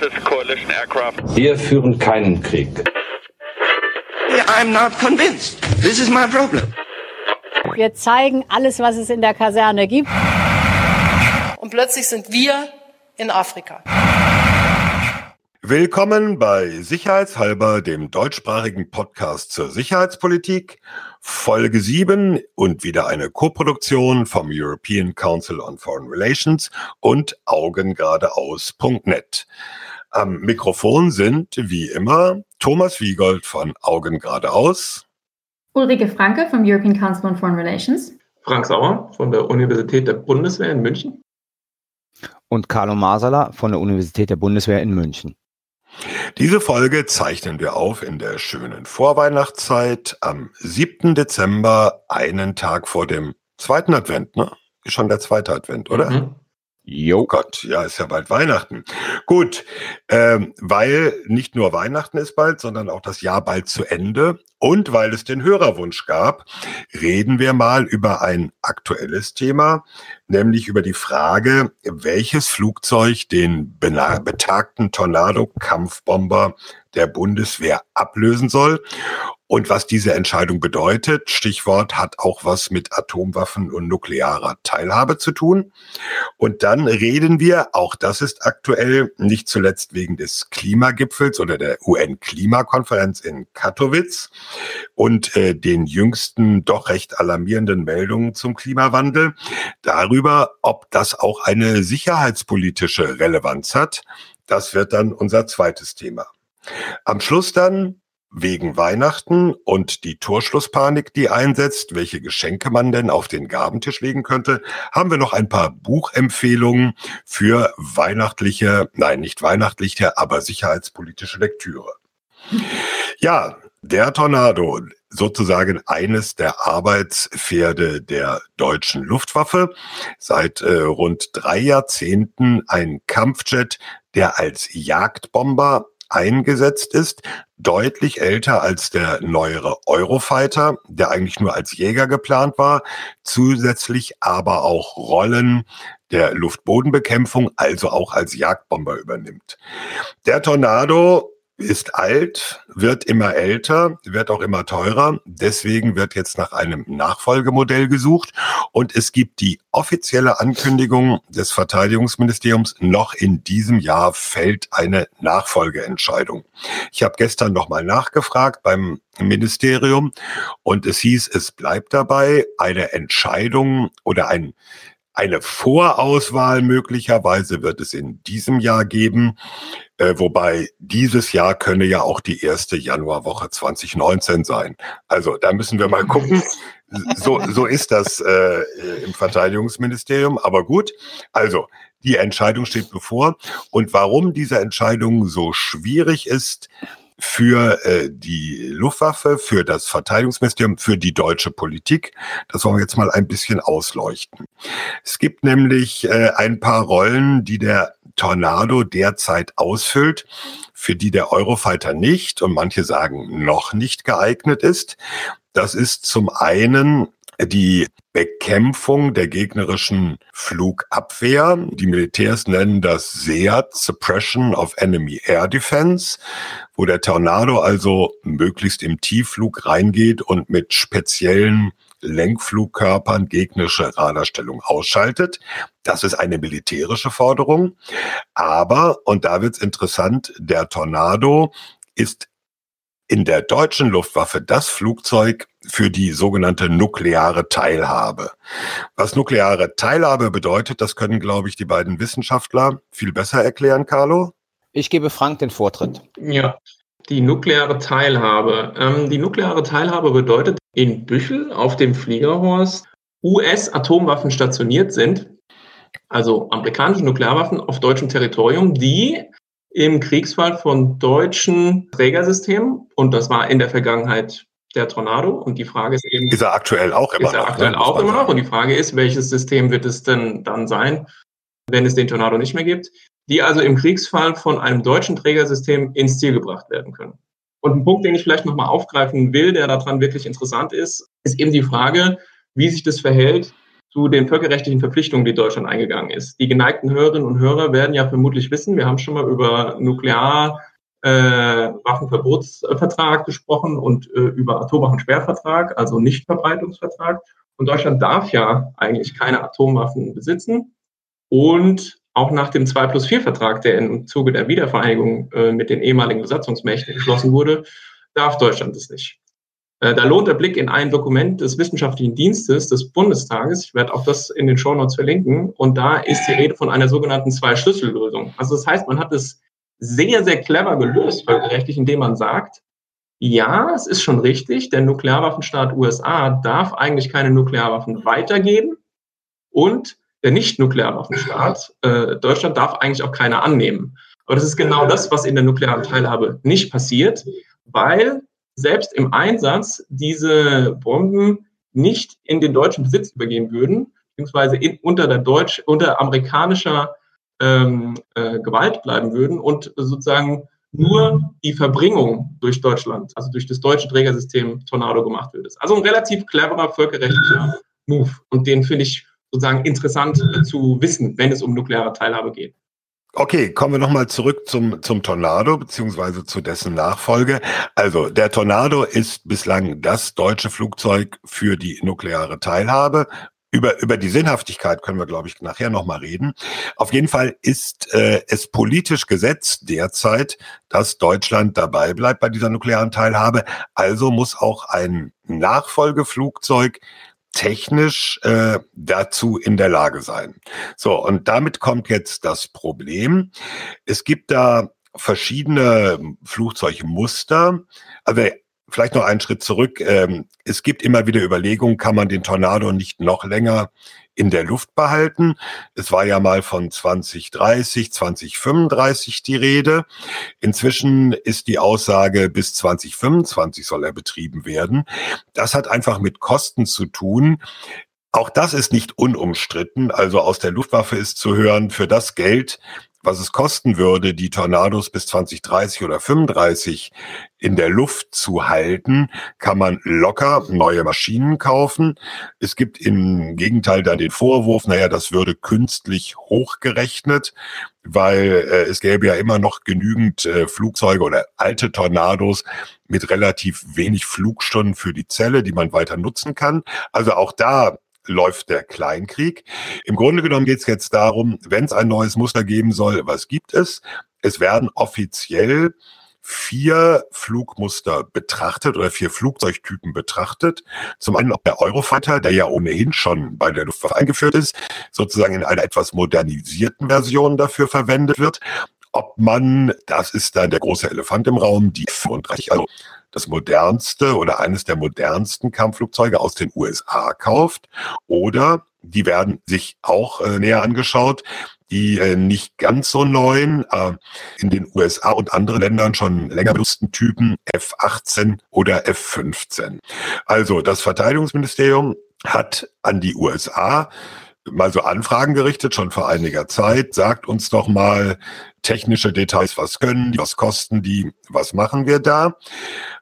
This is coalition aircraft. Wir führen keinen Krieg. I'm not convinced. This is my problem. Wir zeigen alles, was es in der Kaserne gibt. Und plötzlich sind wir in Afrika. Willkommen bei Sicherheitshalber, dem deutschsprachigen Podcast zur Sicherheitspolitik, Folge 7 und wieder eine Koproduktion vom European Council on Foreign Relations und Augengradeaus.net. Am Mikrofon sind, wie immer, Thomas Wiegold von Augen geradeaus. Ulrike Franke vom European Council on Foreign Relations. Frank Sauer von der Universität der Bundeswehr in München. Und Carlo Masala von der Universität der Bundeswehr in München. Diese Folge zeichnen wir auf in der schönen Vorweihnachtszeit am 7. Dezember, einen Tag vor dem zweiten Advent, ne? Ist schon der zweite Advent, oder? Mhm. Jo. Gott, ja, ist ja bald Weihnachten. Gut, ähm, weil nicht nur Weihnachten ist bald, sondern auch das Jahr bald zu Ende. Und weil es den Hörerwunsch gab, reden wir mal über ein aktuelles Thema, nämlich über die Frage, welches Flugzeug den betagten Tornado-Kampfbomber der Bundeswehr ablösen soll und was diese Entscheidung bedeutet, Stichwort hat auch was mit Atomwaffen und nuklearer Teilhabe zu tun. Und dann reden wir, auch das ist aktuell, nicht zuletzt wegen des Klimagipfels oder der UN-Klimakonferenz in Katowice und äh, den jüngsten doch recht alarmierenden Meldungen zum Klimawandel, darüber, ob das auch eine sicherheitspolitische Relevanz hat. Das wird dann unser zweites Thema. Am Schluss dann wegen Weihnachten und die Torschlusspanik, die einsetzt, welche Geschenke man denn auf den Gabentisch legen könnte, haben wir noch ein paar Buchempfehlungen für weihnachtliche, nein, nicht weihnachtliche, aber sicherheitspolitische Lektüre. Ja, der Tornado, sozusagen eines der Arbeitspferde der deutschen Luftwaffe, seit äh, rund drei Jahrzehnten ein Kampfjet, der als Jagdbomber eingesetzt ist, deutlich älter als der neuere Eurofighter, der eigentlich nur als Jäger geplant war, zusätzlich aber auch Rollen der Luftbodenbekämpfung, also auch als Jagdbomber übernimmt. Der Tornado ist alt, wird immer älter, wird auch immer teurer. Deswegen wird jetzt nach einem Nachfolgemodell gesucht. Und es gibt die offizielle Ankündigung des Verteidigungsministeriums, noch in diesem Jahr fällt eine Nachfolgeentscheidung. Ich habe gestern nochmal nachgefragt beim Ministerium und es hieß, es bleibt dabei, eine Entscheidung oder ein eine Vorauswahl möglicherweise wird es in diesem Jahr geben, äh, wobei dieses Jahr könne ja auch die erste Januarwoche 2019 sein. Also da müssen wir mal gucken. So, so ist das äh, im Verteidigungsministerium. Aber gut, also die Entscheidung steht bevor. Und warum diese Entscheidung so schwierig ist, für äh, die Luftwaffe, für das Verteidigungsministerium, für die deutsche Politik. Das wollen wir jetzt mal ein bisschen ausleuchten. Es gibt nämlich äh, ein paar Rollen, die der Tornado derzeit ausfüllt, für die der Eurofighter nicht und manche sagen noch nicht geeignet ist. Das ist zum einen die Bekämpfung der gegnerischen Flugabwehr. Die Militärs nennen das SEAD, Suppression of Enemy Air Defense, wo der Tornado also möglichst im Tiefflug reingeht und mit speziellen Lenkflugkörpern gegnerische Radarstellung ausschaltet. Das ist eine militärische Forderung. Aber, und da wird's interessant, der Tornado ist in der deutschen Luftwaffe das Flugzeug für die sogenannte nukleare Teilhabe. Was nukleare Teilhabe bedeutet, das können, glaube ich, die beiden Wissenschaftler viel besser erklären, Carlo. Ich gebe Frank den Vortritt. Ja, die nukleare Teilhabe. Ähm, die nukleare Teilhabe bedeutet, in Büchel auf dem Fliegerhorst US-Atomwaffen stationiert sind, also amerikanische Nuklearwaffen auf deutschem Territorium, die im Kriegsfall von deutschen Trägersystemen, und das war in der Vergangenheit der Tornado, und die Frage ist eben. Ist er aktuell auch immer ist er noch? Aktuell ne? auch immer noch, und die Frage ist, welches System wird es denn dann sein, wenn es den Tornado nicht mehr gibt, die also im Kriegsfall von einem deutschen Trägersystem ins Ziel gebracht werden können. Und ein Punkt, den ich vielleicht nochmal aufgreifen will, der daran wirklich interessant ist, ist eben die Frage, wie sich das verhält zu den völkerrechtlichen Verpflichtungen, die Deutschland eingegangen ist. Die geneigten Hörerinnen und Hörer werden ja vermutlich wissen, wir haben schon mal über Nuklear äh, gesprochen und äh, über Atomwaffensperrvertrag, also Nichtverbreitungsvertrag. Und Deutschland darf ja eigentlich keine Atomwaffen besitzen. Und auch nach dem 2 plus 4 Vertrag, der im Zuge der Wiedervereinigung äh, mit den ehemaligen Besatzungsmächten geschlossen wurde, darf Deutschland es nicht. Äh, da lohnt der Blick in ein Dokument des Wissenschaftlichen Dienstes des Bundestages. Ich werde auch das in den Shownotes verlinken. Und da ist die Rede von einer sogenannten Zwei-Schlüssel-Lösung. Also das heißt, man hat es sehr, sehr clever gelöst, völkerrechtlich, indem man sagt, ja, es ist schon richtig, der Nuklearwaffenstaat USA darf eigentlich keine Nuklearwaffen weitergeben und der Nicht-Nuklearwaffenstaat äh, Deutschland darf eigentlich auch keine annehmen. Aber das ist genau das, was in der nuklearen Teilhabe nicht passiert, weil selbst im Einsatz diese Bomben nicht in den deutschen Besitz übergehen würden, beziehungsweise in, unter der deutsch, unter amerikanischer ähm, äh, Gewalt bleiben würden und sozusagen nur die Verbringung durch Deutschland, also durch das deutsche Trägersystem Tornado gemacht wird. Also ein relativ cleverer völkerrechtlicher Move und den finde ich sozusagen interessant zu wissen, wenn es um nukleare Teilhabe geht. Okay, kommen wir nochmal zurück zum, zum Tornado beziehungsweise zu dessen Nachfolge. Also der Tornado ist bislang das deutsche Flugzeug für die nukleare Teilhabe. Über, über die Sinnhaftigkeit können wir, glaube ich, nachher nochmal reden. Auf jeden Fall ist äh, es politisch gesetzt derzeit, dass Deutschland dabei bleibt bei dieser nuklearen Teilhabe. Also muss auch ein Nachfolgeflugzeug technisch äh, dazu in der Lage sein. So, und damit kommt jetzt das Problem. Es gibt da verschiedene Flugzeugmuster. Also vielleicht noch einen Schritt zurück. Ähm, es gibt immer wieder Überlegungen, kann man den Tornado nicht noch länger in der Luft behalten. Es war ja mal von 2030, 2035 die Rede. Inzwischen ist die Aussage, bis 2025 soll er betrieben werden. Das hat einfach mit Kosten zu tun. Auch das ist nicht unumstritten. Also aus der Luftwaffe ist zu hören, für das Geld, was es kosten würde, die Tornados bis 2030 oder 35 in der Luft zu halten, kann man locker neue Maschinen kaufen. Es gibt im Gegenteil dann den Vorwurf, naja, das würde künstlich hochgerechnet, weil äh, es gäbe ja immer noch genügend äh, Flugzeuge oder alte Tornados mit relativ wenig Flugstunden für die Zelle, die man weiter nutzen kann. Also auch da läuft der Kleinkrieg. Im Grunde genommen geht es jetzt darum, wenn es ein neues Muster geben soll, was gibt es? Es werden offiziell vier Flugmuster betrachtet oder vier Flugzeugtypen betrachtet. Zum einen auch der Eurofighter, der ja ohnehin schon bei der Luftwaffe eingeführt ist, sozusagen in einer etwas modernisierten Version dafür verwendet wird. Ob man, das ist dann der große Elefant im Raum, die 35, also das modernste oder eines der modernsten Kampfflugzeuge aus den USA kauft. Oder die werden sich auch äh, näher angeschaut, die äh, nicht ganz so neuen, äh, in den USA und anderen Ländern schon länger benutzten Typen F-18 oder F-15. Also das Verteidigungsministerium hat an die USA mal so Anfragen gerichtet, schon vor einiger Zeit. Sagt uns doch mal technische Details, was können die, was kosten die, was machen wir da?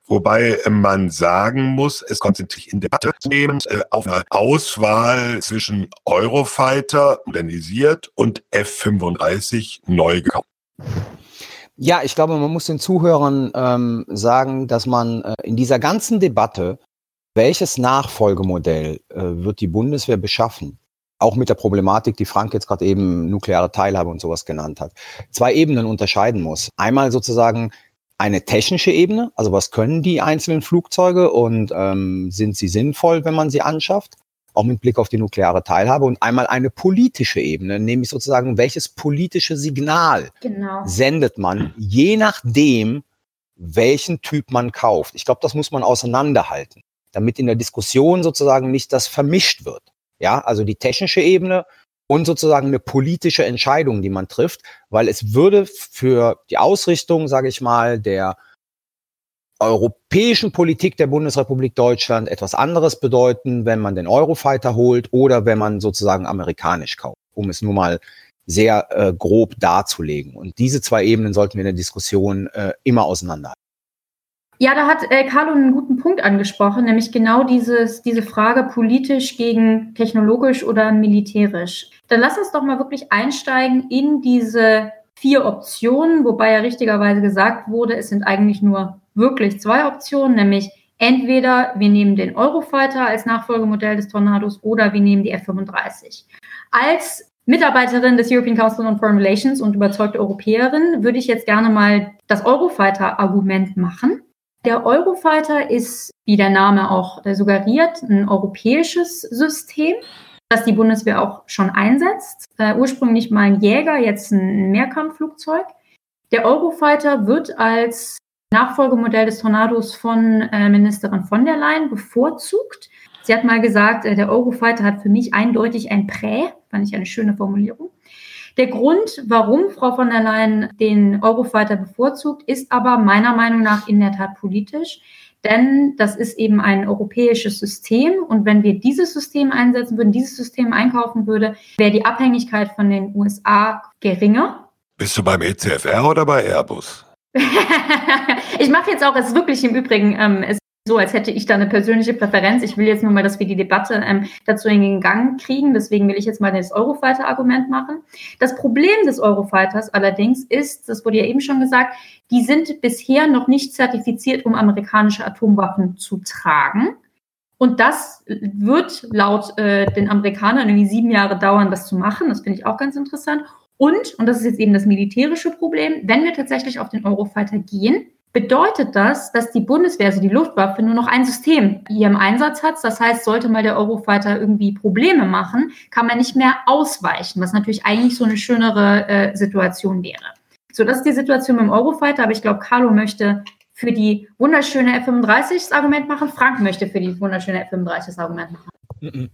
Wobei man sagen muss, es konzentriert sich in Debatte zunehmend äh, auf eine Auswahl zwischen Eurofighter modernisiert und F-35 neu gekauft. Ja, ich glaube, man muss den Zuhörern ähm, sagen, dass man äh, in dieser ganzen Debatte, welches Nachfolgemodell äh, wird die Bundeswehr beschaffen, auch mit der Problematik, die Frank jetzt gerade eben nukleare Teilhabe und sowas genannt hat, zwei Ebenen unterscheiden muss. Einmal sozusagen eine technische Ebene, also was können die einzelnen Flugzeuge und ähm, sind sie sinnvoll, wenn man sie anschafft, auch mit Blick auf die nukleare Teilhabe und einmal eine politische Ebene, nämlich sozusagen, welches politische Signal genau. sendet man, je nachdem, welchen Typ man kauft. Ich glaube, das muss man auseinanderhalten, damit in der Diskussion sozusagen nicht das vermischt wird. Ja, also die technische Ebene und sozusagen eine politische Entscheidung, die man trifft, weil es würde für die Ausrichtung, sage ich mal, der europäischen Politik der Bundesrepublik Deutschland etwas anderes bedeuten, wenn man den Eurofighter holt oder wenn man sozusagen amerikanisch kauft, um es nur mal sehr äh, grob darzulegen. Und diese zwei Ebenen sollten wir in der Diskussion äh, immer auseinanderhalten. Ja, da hat äh, Carlo einen guten Punkt angesprochen, nämlich genau dieses, diese Frage politisch gegen technologisch oder militärisch. Dann lass uns doch mal wirklich einsteigen in diese vier Optionen, wobei ja richtigerweise gesagt wurde, es sind eigentlich nur wirklich zwei Optionen, nämlich entweder wir nehmen den Eurofighter als Nachfolgemodell des Tornados oder wir nehmen die F-35. Als Mitarbeiterin des European Council on Foreign Relations und überzeugte Europäerin würde ich jetzt gerne mal das Eurofighter-Argument machen. Der Eurofighter ist, wie der Name auch suggeriert, ein europäisches System, das die Bundeswehr auch schon einsetzt. Äh, ursprünglich mal ein Jäger, jetzt ein Mehrkampfflugzeug. Der Eurofighter wird als Nachfolgemodell des Tornados von äh, Ministerin von der Leyen bevorzugt. Sie hat mal gesagt, äh, der Eurofighter hat für mich eindeutig ein Prä, fand ich eine schöne Formulierung. Der Grund, warum Frau von der Leyen den Eurofighter bevorzugt, ist aber meiner Meinung nach in der Tat politisch. Denn das ist eben ein europäisches System. Und wenn wir dieses System einsetzen würden, dieses System einkaufen würde, wäre die Abhängigkeit von den USA geringer. Bist du beim ECFR oder bei Airbus? ich mache jetzt auch, es ist wirklich im Übrigen, ähm, es so, als hätte ich da eine persönliche Präferenz. Ich will jetzt nur mal, dass wir die Debatte ähm, dazu in den Gang kriegen. Deswegen will ich jetzt mal das Eurofighter-Argument machen. Das Problem des Eurofighters allerdings ist, das wurde ja eben schon gesagt, die sind bisher noch nicht zertifiziert, um amerikanische Atomwaffen zu tragen. Und das wird laut äh, den Amerikanern irgendwie sieben Jahre dauern, das zu machen. Das finde ich auch ganz interessant. Und, und das ist jetzt eben das militärische Problem, wenn wir tatsächlich auf den Eurofighter gehen, bedeutet das, dass die Bundeswehr, also die Luftwaffe, nur noch ein System hier im Einsatz hat. Das heißt, sollte mal der Eurofighter irgendwie Probleme machen, kann man nicht mehr ausweichen, was natürlich eigentlich so eine schönere äh, Situation wäre. So, das ist die Situation mit dem Eurofighter, aber ich glaube, Carlo möchte für die wunderschöne F-35 das Argument machen, Frank möchte für die wunderschöne F-35 das Argument machen.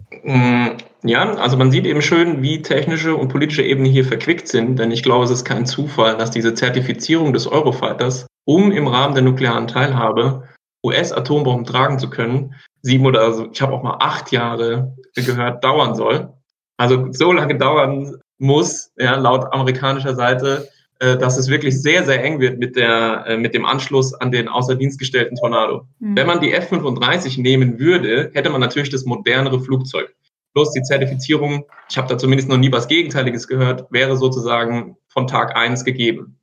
Ja, also man sieht eben schön, wie technische und politische Ebene hier verquickt sind, denn ich glaube, es ist kein Zufall, dass diese Zertifizierung des Eurofighters um im Rahmen der nuklearen Teilhabe US-Atombomben tragen zu können, sieben oder also, ich habe auch mal acht Jahre gehört, dauern soll. Also so lange dauern muss, ja, laut amerikanischer Seite, äh, dass es wirklich sehr, sehr eng wird mit, der, äh, mit dem Anschluss an den außerdienstgestellten Tornado. Mhm. Wenn man die F-35 nehmen würde, hätte man natürlich das modernere Flugzeug. Bloß die Zertifizierung, ich habe da zumindest noch nie was Gegenteiliges gehört, wäre sozusagen von Tag eins gegeben.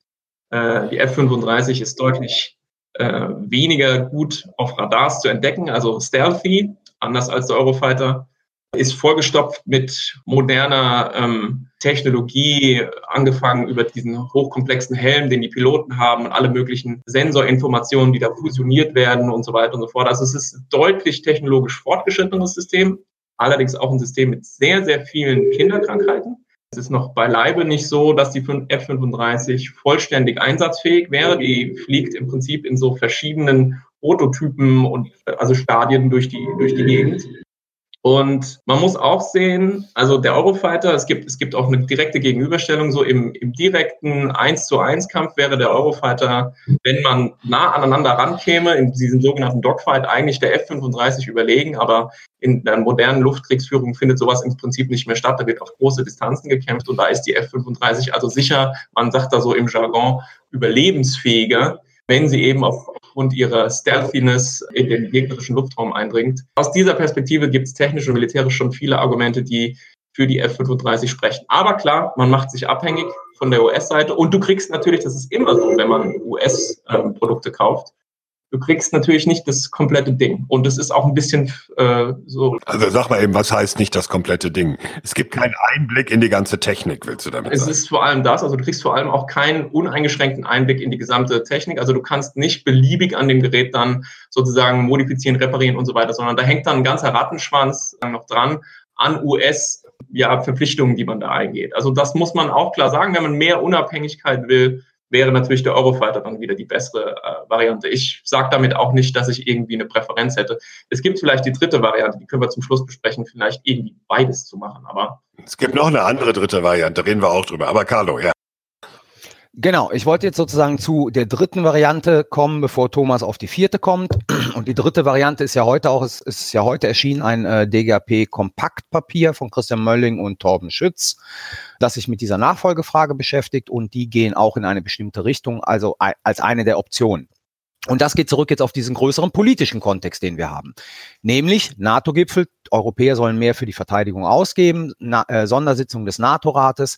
Äh, die F-35 ist deutlich äh, weniger gut auf Radars zu entdecken, also stealthy, anders als der Eurofighter, ist vollgestopft mit moderner ähm, Technologie, angefangen über diesen hochkomplexen Helm, den die Piloten haben und alle möglichen Sensorinformationen, die da fusioniert werden und so weiter und so fort. Also es ist deutlich technologisch fortgeschrittenes System, allerdings auch ein System mit sehr, sehr vielen Kinderkrankheiten. Es ist noch beileibe nicht so, dass die F-35 vollständig einsatzfähig wäre. Die fliegt im Prinzip in so verschiedenen Prototypen und also Stadien durch die, durch die Gegend. Und man muss auch sehen, also der Eurofighter, es gibt, es gibt auch eine direkte Gegenüberstellung, so im, im direkten 1 zu 1 Kampf wäre der Eurofighter, wenn man nah aneinander rankäme, in diesem sogenannten Dogfight, eigentlich der F-35 überlegen, aber in der modernen Luftkriegsführung findet sowas im Prinzip nicht mehr statt, da wird auf große Distanzen gekämpft und da ist die F-35 also sicher, man sagt da so im Jargon, überlebensfähiger, wenn sie eben auf, aufgrund ihrer Stealthiness in den gegnerischen Luftraum eindringt. Aus dieser Perspektive gibt es technisch und militärisch schon viele Argumente, die für die F-35 sprechen. Aber klar, man macht sich abhängig von der US-Seite und du kriegst natürlich, das ist immer so, wenn man US-Produkte kauft, du kriegst natürlich nicht das komplette Ding. Und es ist auch ein bisschen äh, so. Also sag mal eben, was heißt nicht das komplette Ding? Es gibt keinen Einblick in die ganze Technik, willst du damit es sagen? Es ist vor allem das, also du kriegst vor allem auch keinen uneingeschränkten Einblick in die gesamte Technik. Also du kannst nicht beliebig an dem Gerät dann sozusagen modifizieren, reparieren und so weiter, sondern da hängt dann ein ganzer Rattenschwanz noch dran an US ja, Verpflichtungen, die man da eingeht. Also das muss man auch klar sagen, wenn man mehr Unabhängigkeit will, wäre natürlich der Eurofighter dann wieder die bessere äh, Variante. Ich sage damit auch nicht, dass ich irgendwie eine Präferenz hätte. Es gibt vielleicht die dritte Variante, die können wir zum Schluss besprechen, vielleicht irgendwie beides zu machen. Aber es gibt noch eine andere dritte Variante, reden wir auch drüber. Aber Carlo, ja. Genau, ich wollte jetzt sozusagen zu der dritten Variante kommen, bevor Thomas auf die vierte kommt. Und die dritte Variante ist ja heute auch, es ist ja heute erschienen ein äh, DGAP-Kompaktpapier von Christian Mölling und Torben Schütz, das sich mit dieser Nachfolgefrage beschäftigt und die gehen auch in eine bestimmte Richtung, also als eine der Optionen. Und das geht zurück jetzt auf diesen größeren politischen Kontext, den wir haben. Nämlich NATO-Gipfel, Europäer sollen mehr für die Verteidigung ausgeben, Na äh, Sondersitzung des NATO-Rates.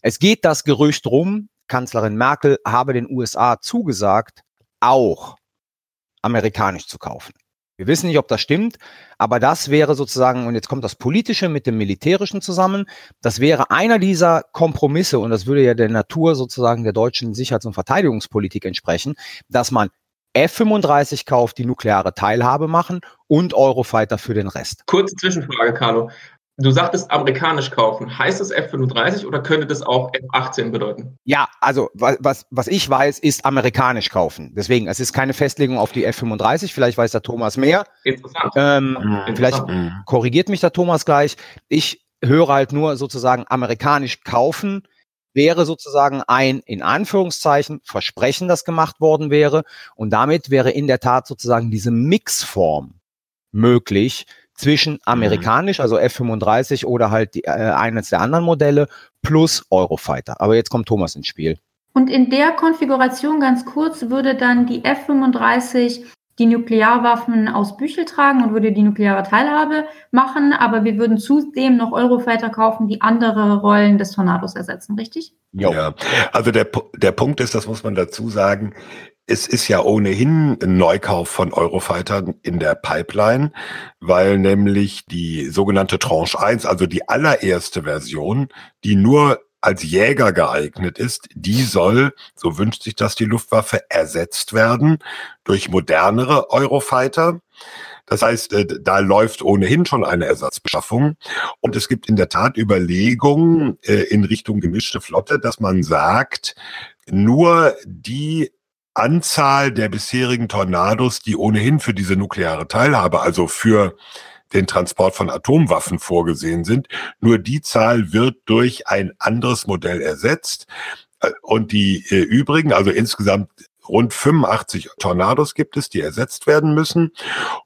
Es geht das Gerücht rum, Kanzlerin Merkel habe den USA zugesagt, auch amerikanisch zu kaufen. Wir wissen nicht, ob das stimmt, aber das wäre sozusagen, und jetzt kommt das Politische mit dem Militärischen zusammen, das wäre einer dieser Kompromisse, und das würde ja der Natur sozusagen der deutschen Sicherheits- und Verteidigungspolitik entsprechen, dass man F-35 kauft, die nukleare Teilhabe machen und Eurofighter für den Rest. Kurze Zwischenfrage, Carlo. Du sagtest amerikanisch kaufen. Heißt das F-35 oder könnte das auch F-18 bedeuten? Ja, also was, was ich weiß, ist amerikanisch kaufen. Deswegen, es ist keine Festlegung auf die F-35. Vielleicht weiß der Thomas mehr. Interessant. Ähm, Interessant. Vielleicht korrigiert mich der Thomas gleich. Ich höre halt nur sozusagen amerikanisch kaufen wäre sozusagen ein, in Anführungszeichen, Versprechen, das gemacht worden wäre. Und damit wäre in der Tat sozusagen diese Mixform möglich zwischen mhm. amerikanisch, also F-35 oder halt die, äh, eines der anderen Modelle, plus Eurofighter. Aber jetzt kommt Thomas ins Spiel. Und in der Konfiguration ganz kurz würde dann die F-35 die Nuklearwaffen aus Büchel tragen und würde die nukleare Teilhabe machen, aber wir würden zudem noch Eurofighter kaufen, die andere Rollen des Tornados ersetzen, richtig? Jo. Ja, also der, der Punkt ist, das muss man dazu sagen, es ist ja ohnehin ein Neukauf von Eurofightern in der Pipeline, weil nämlich die sogenannte Tranche 1, also die allererste Version, die nur als Jäger geeignet ist, die soll, so wünscht sich das die Luftwaffe, ersetzt werden durch modernere Eurofighter. Das heißt, äh, da läuft ohnehin schon eine Ersatzbeschaffung. Und es gibt in der Tat Überlegungen äh, in Richtung gemischte Flotte, dass man sagt, nur die Anzahl der bisherigen Tornados, die ohnehin für diese nukleare Teilhabe, also für den Transport von Atomwaffen vorgesehen sind. Nur die Zahl wird durch ein anderes Modell ersetzt. Und die äh, übrigen, also insgesamt rund 85 Tornados gibt es, die ersetzt werden müssen.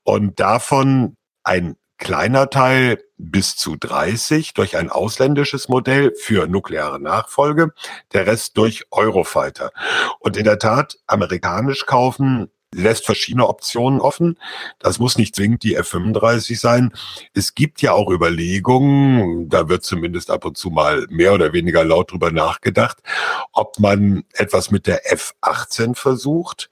Und davon ein kleiner Teil bis zu 30 durch ein ausländisches Modell für nukleare Nachfolge, der Rest durch Eurofighter. Und in der Tat, amerikanisch kaufen lässt verschiedene Optionen offen. Das muss nicht zwingend die F-35 sein. Es gibt ja auch Überlegungen, da wird zumindest ab und zu mal mehr oder weniger laut drüber nachgedacht, ob man etwas mit der F-18 versucht,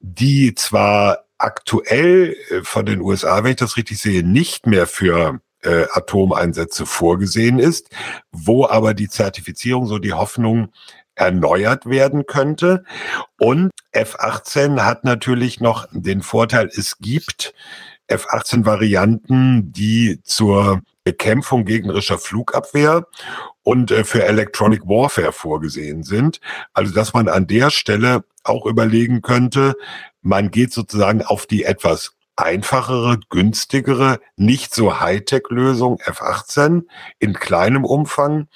die zwar aktuell äh, von den USA, wenn ich das richtig sehe, nicht mehr für äh, Atomeinsätze vorgesehen ist, wo aber die Zertifizierung so die Hoffnung erneuert werden könnte. Und F-18 hat natürlich noch den Vorteil, es gibt F-18-Varianten, die zur Bekämpfung gegnerischer Flugabwehr und äh, für Electronic Warfare vorgesehen sind. Also dass man an der Stelle auch überlegen könnte, man geht sozusagen auf die etwas einfachere, günstigere, nicht so Hightech-Lösung F-18 in kleinem Umfang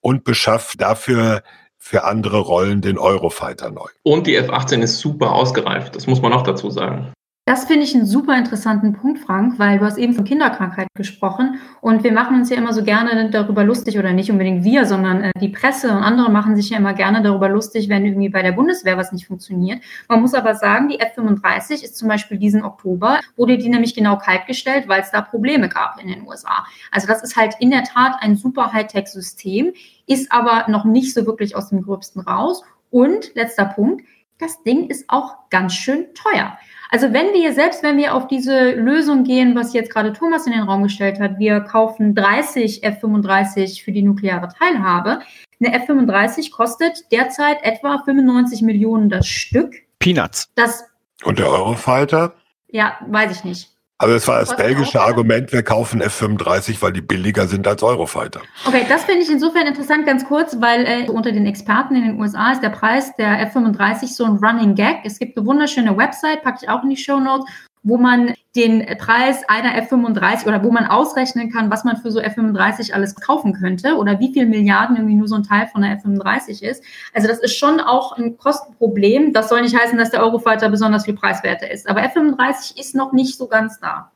und beschafft dafür für andere Rollen den Eurofighter neu. Und die F-18 ist super ausgereift, das muss man auch dazu sagen. Das finde ich einen super interessanten Punkt, Frank, weil du hast eben von Kinderkrankheit gesprochen und wir machen uns ja immer so gerne darüber lustig oder nicht unbedingt wir, sondern äh, die Presse und andere machen sich ja immer gerne darüber lustig, wenn irgendwie bei der Bundeswehr was nicht funktioniert. Man muss aber sagen, die F-35 ist zum Beispiel diesen Oktober, wurde die nämlich genau kaltgestellt, weil es da Probleme gab in den USA. Also das ist halt in der Tat ein super Hightech-System, ist aber noch nicht so wirklich aus dem Gröbsten raus. Und letzter Punkt, das Ding ist auch ganz schön teuer. Also wenn wir, selbst wenn wir auf diese Lösung gehen, was jetzt gerade Thomas in den Raum gestellt hat, wir kaufen 30 F-35 für die nukleare Teilhabe. Eine F-35 kostet derzeit etwa 95 Millionen das Stück. Peanuts. Das Und der Eurofighter? Ja, weiß ich nicht. Also es war das belgische Argument, wir kaufen F-35, weil die billiger sind als Eurofighter. Okay, das finde ich insofern interessant, ganz kurz, weil äh, unter den Experten in den USA ist der Preis der F-35 so ein Running Gag. Es gibt eine wunderschöne Website, packe ich auch in die Show Notes, wo man den Preis einer F35 oder wo man ausrechnen kann, was man für so F35 alles kaufen könnte oder wie viel Milliarden irgendwie nur so ein Teil von der F35 ist. Also das ist schon auch ein Kostenproblem. Das soll nicht heißen, dass der Eurofighter besonders viel preiswerter ist. Aber F35 ist noch nicht so ganz da.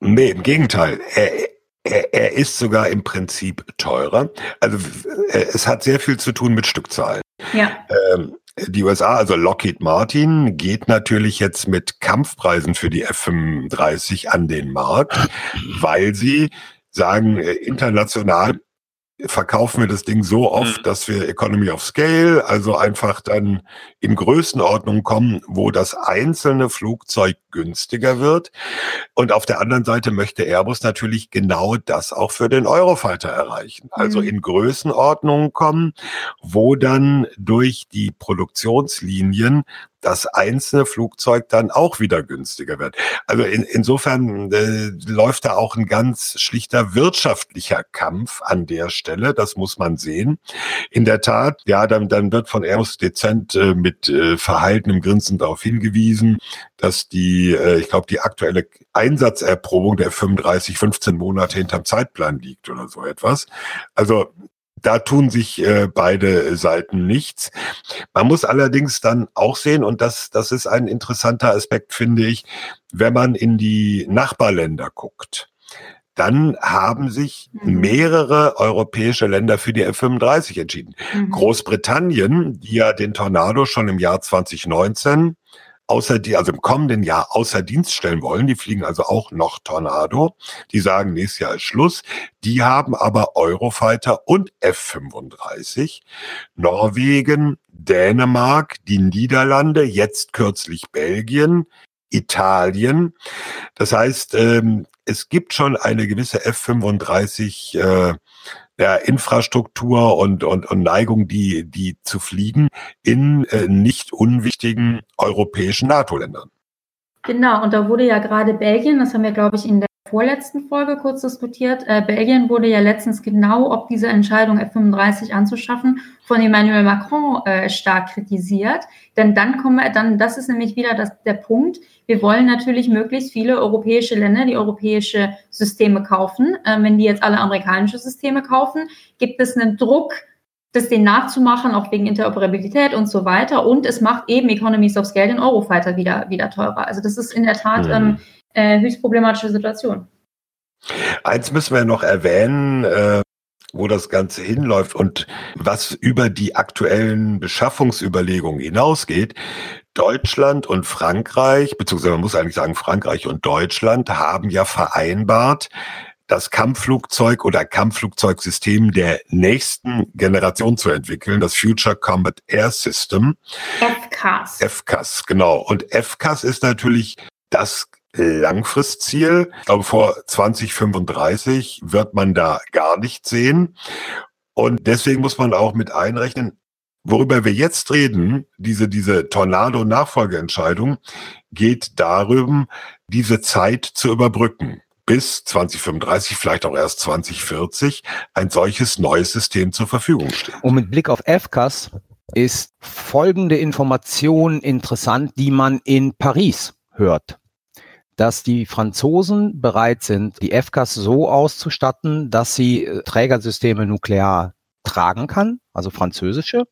Nee, im Gegenteil. Er, er, er ist sogar im Prinzip teurer. Also äh, es hat sehr viel zu tun mit Stückzahlen. Ja. Ähm, Die USA, also Lockheed Martin, geht natürlich jetzt mit Kampfpreisen für die F-35 an den Markt, weil sie sagen, äh, international verkaufen wir das Ding so oft, mhm. dass wir Economy of Scale, also einfach dann in Größenordnung kommen, wo das einzelne Flugzeug günstiger wird. Und auf der anderen Seite möchte Airbus natürlich genau das auch für den Eurofighter erreichen. Also mhm. in Größenordnung kommen, wo dann durch die Produktionslinien das einzelne Flugzeug dann auch wieder günstiger wird. Also in, insofern äh, läuft da auch ein ganz schlichter wirtschaftlicher Kampf an der Stelle. Das muss man sehen. In der Tat, ja, dann, dann wird von Airbus dezent äh, mit äh, verhaltenem Grinsen darauf hingewiesen, dass die, äh, ich glaube, die aktuelle Einsatzerprobung der 35, 15 Monate hinterm Zeitplan liegt oder so etwas. Also da tun sich äh, beide Seiten nichts. Man muss allerdings dann auch sehen, und das, das ist ein interessanter Aspekt, finde ich, wenn man in die Nachbarländer guckt dann haben sich mhm. mehrere europäische Länder für die F-35 entschieden. Mhm. Großbritannien, die ja den Tornado schon im Jahr 2019 außer die, also im kommenden Jahr außer Dienst stellen wollen. Die fliegen also auch noch Tornado. Die sagen, nächstes Jahr ist Schluss. Die haben aber Eurofighter und F-35. Norwegen, Dänemark, die Niederlande, jetzt kürzlich Belgien, Italien. Das heißt, ähm, es gibt schon eine gewisse F-35 äh, ja, Infrastruktur und, und, und Neigung, die, die zu fliegen in äh, nicht unwichtigen europäischen NATO-Ländern. Genau, und da wurde ja gerade Belgien, das haben wir, glaube ich, in der vorletzten Folge kurz diskutiert. Äh, Belgien wurde ja letztens genau, ob diese Entscheidung F-35 anzuschaffen, von Emmanuel Macron äh, stark kritisiert. Denn dann kommen wir, dann, das ist nämlich wieder das, der Punkt. Wir wollen natürlich möglichst viele europäische Länder, die europäische Systeme kaufen. Äh, wenn die jetzt alle amerikanische Systeme kaufen, gibt es einen Druck, das denen nachzumachen, auch wegen Interoperabilität und so weiter. Und es macht eben Economies of Scale den Eurofighter wieder, wieder teurer. Also das ist in der Tat mhm. ähm, äh, höchst problematische Situation. Eins müssen wir noch erwähnen, äh, wo das Ganze hinläuft und was über die aktuellen Beschaffungsüberlegungen hinausgeht. Deutschland und Frankreich, beziehungsweise man muss eigentlich sagen, Frankreich und Deutschland haben ja vereinbart, das Kampfflugzeug oder Kampfflugzeugsystem der nächsten Generation zu entwickeln, das Future Combat Air System. FCAS. FCAS, genau. Und FCAS ist natürlich das Langfristziel. Ich glaube, vor 2035 wird man da gar nicht sehen. Und deswegen muss man auch mit einrechnen, worüber wir jetzt reden, diese, diese Tornado-Nachfolgeentscheidung, geht darum, diese Zeit zu überbrücken bis 2035, vielleicht auch erst 2040, ein solches neues System zur Verfügung steht. Und mit Blick auf FCAS ist folgende Information interessant, die man in Paris hört dass die Franzosen bereit sind, die FCAS so auszustatten, dass sie äh, Trägersysteme nuklear tragen kann, also französische.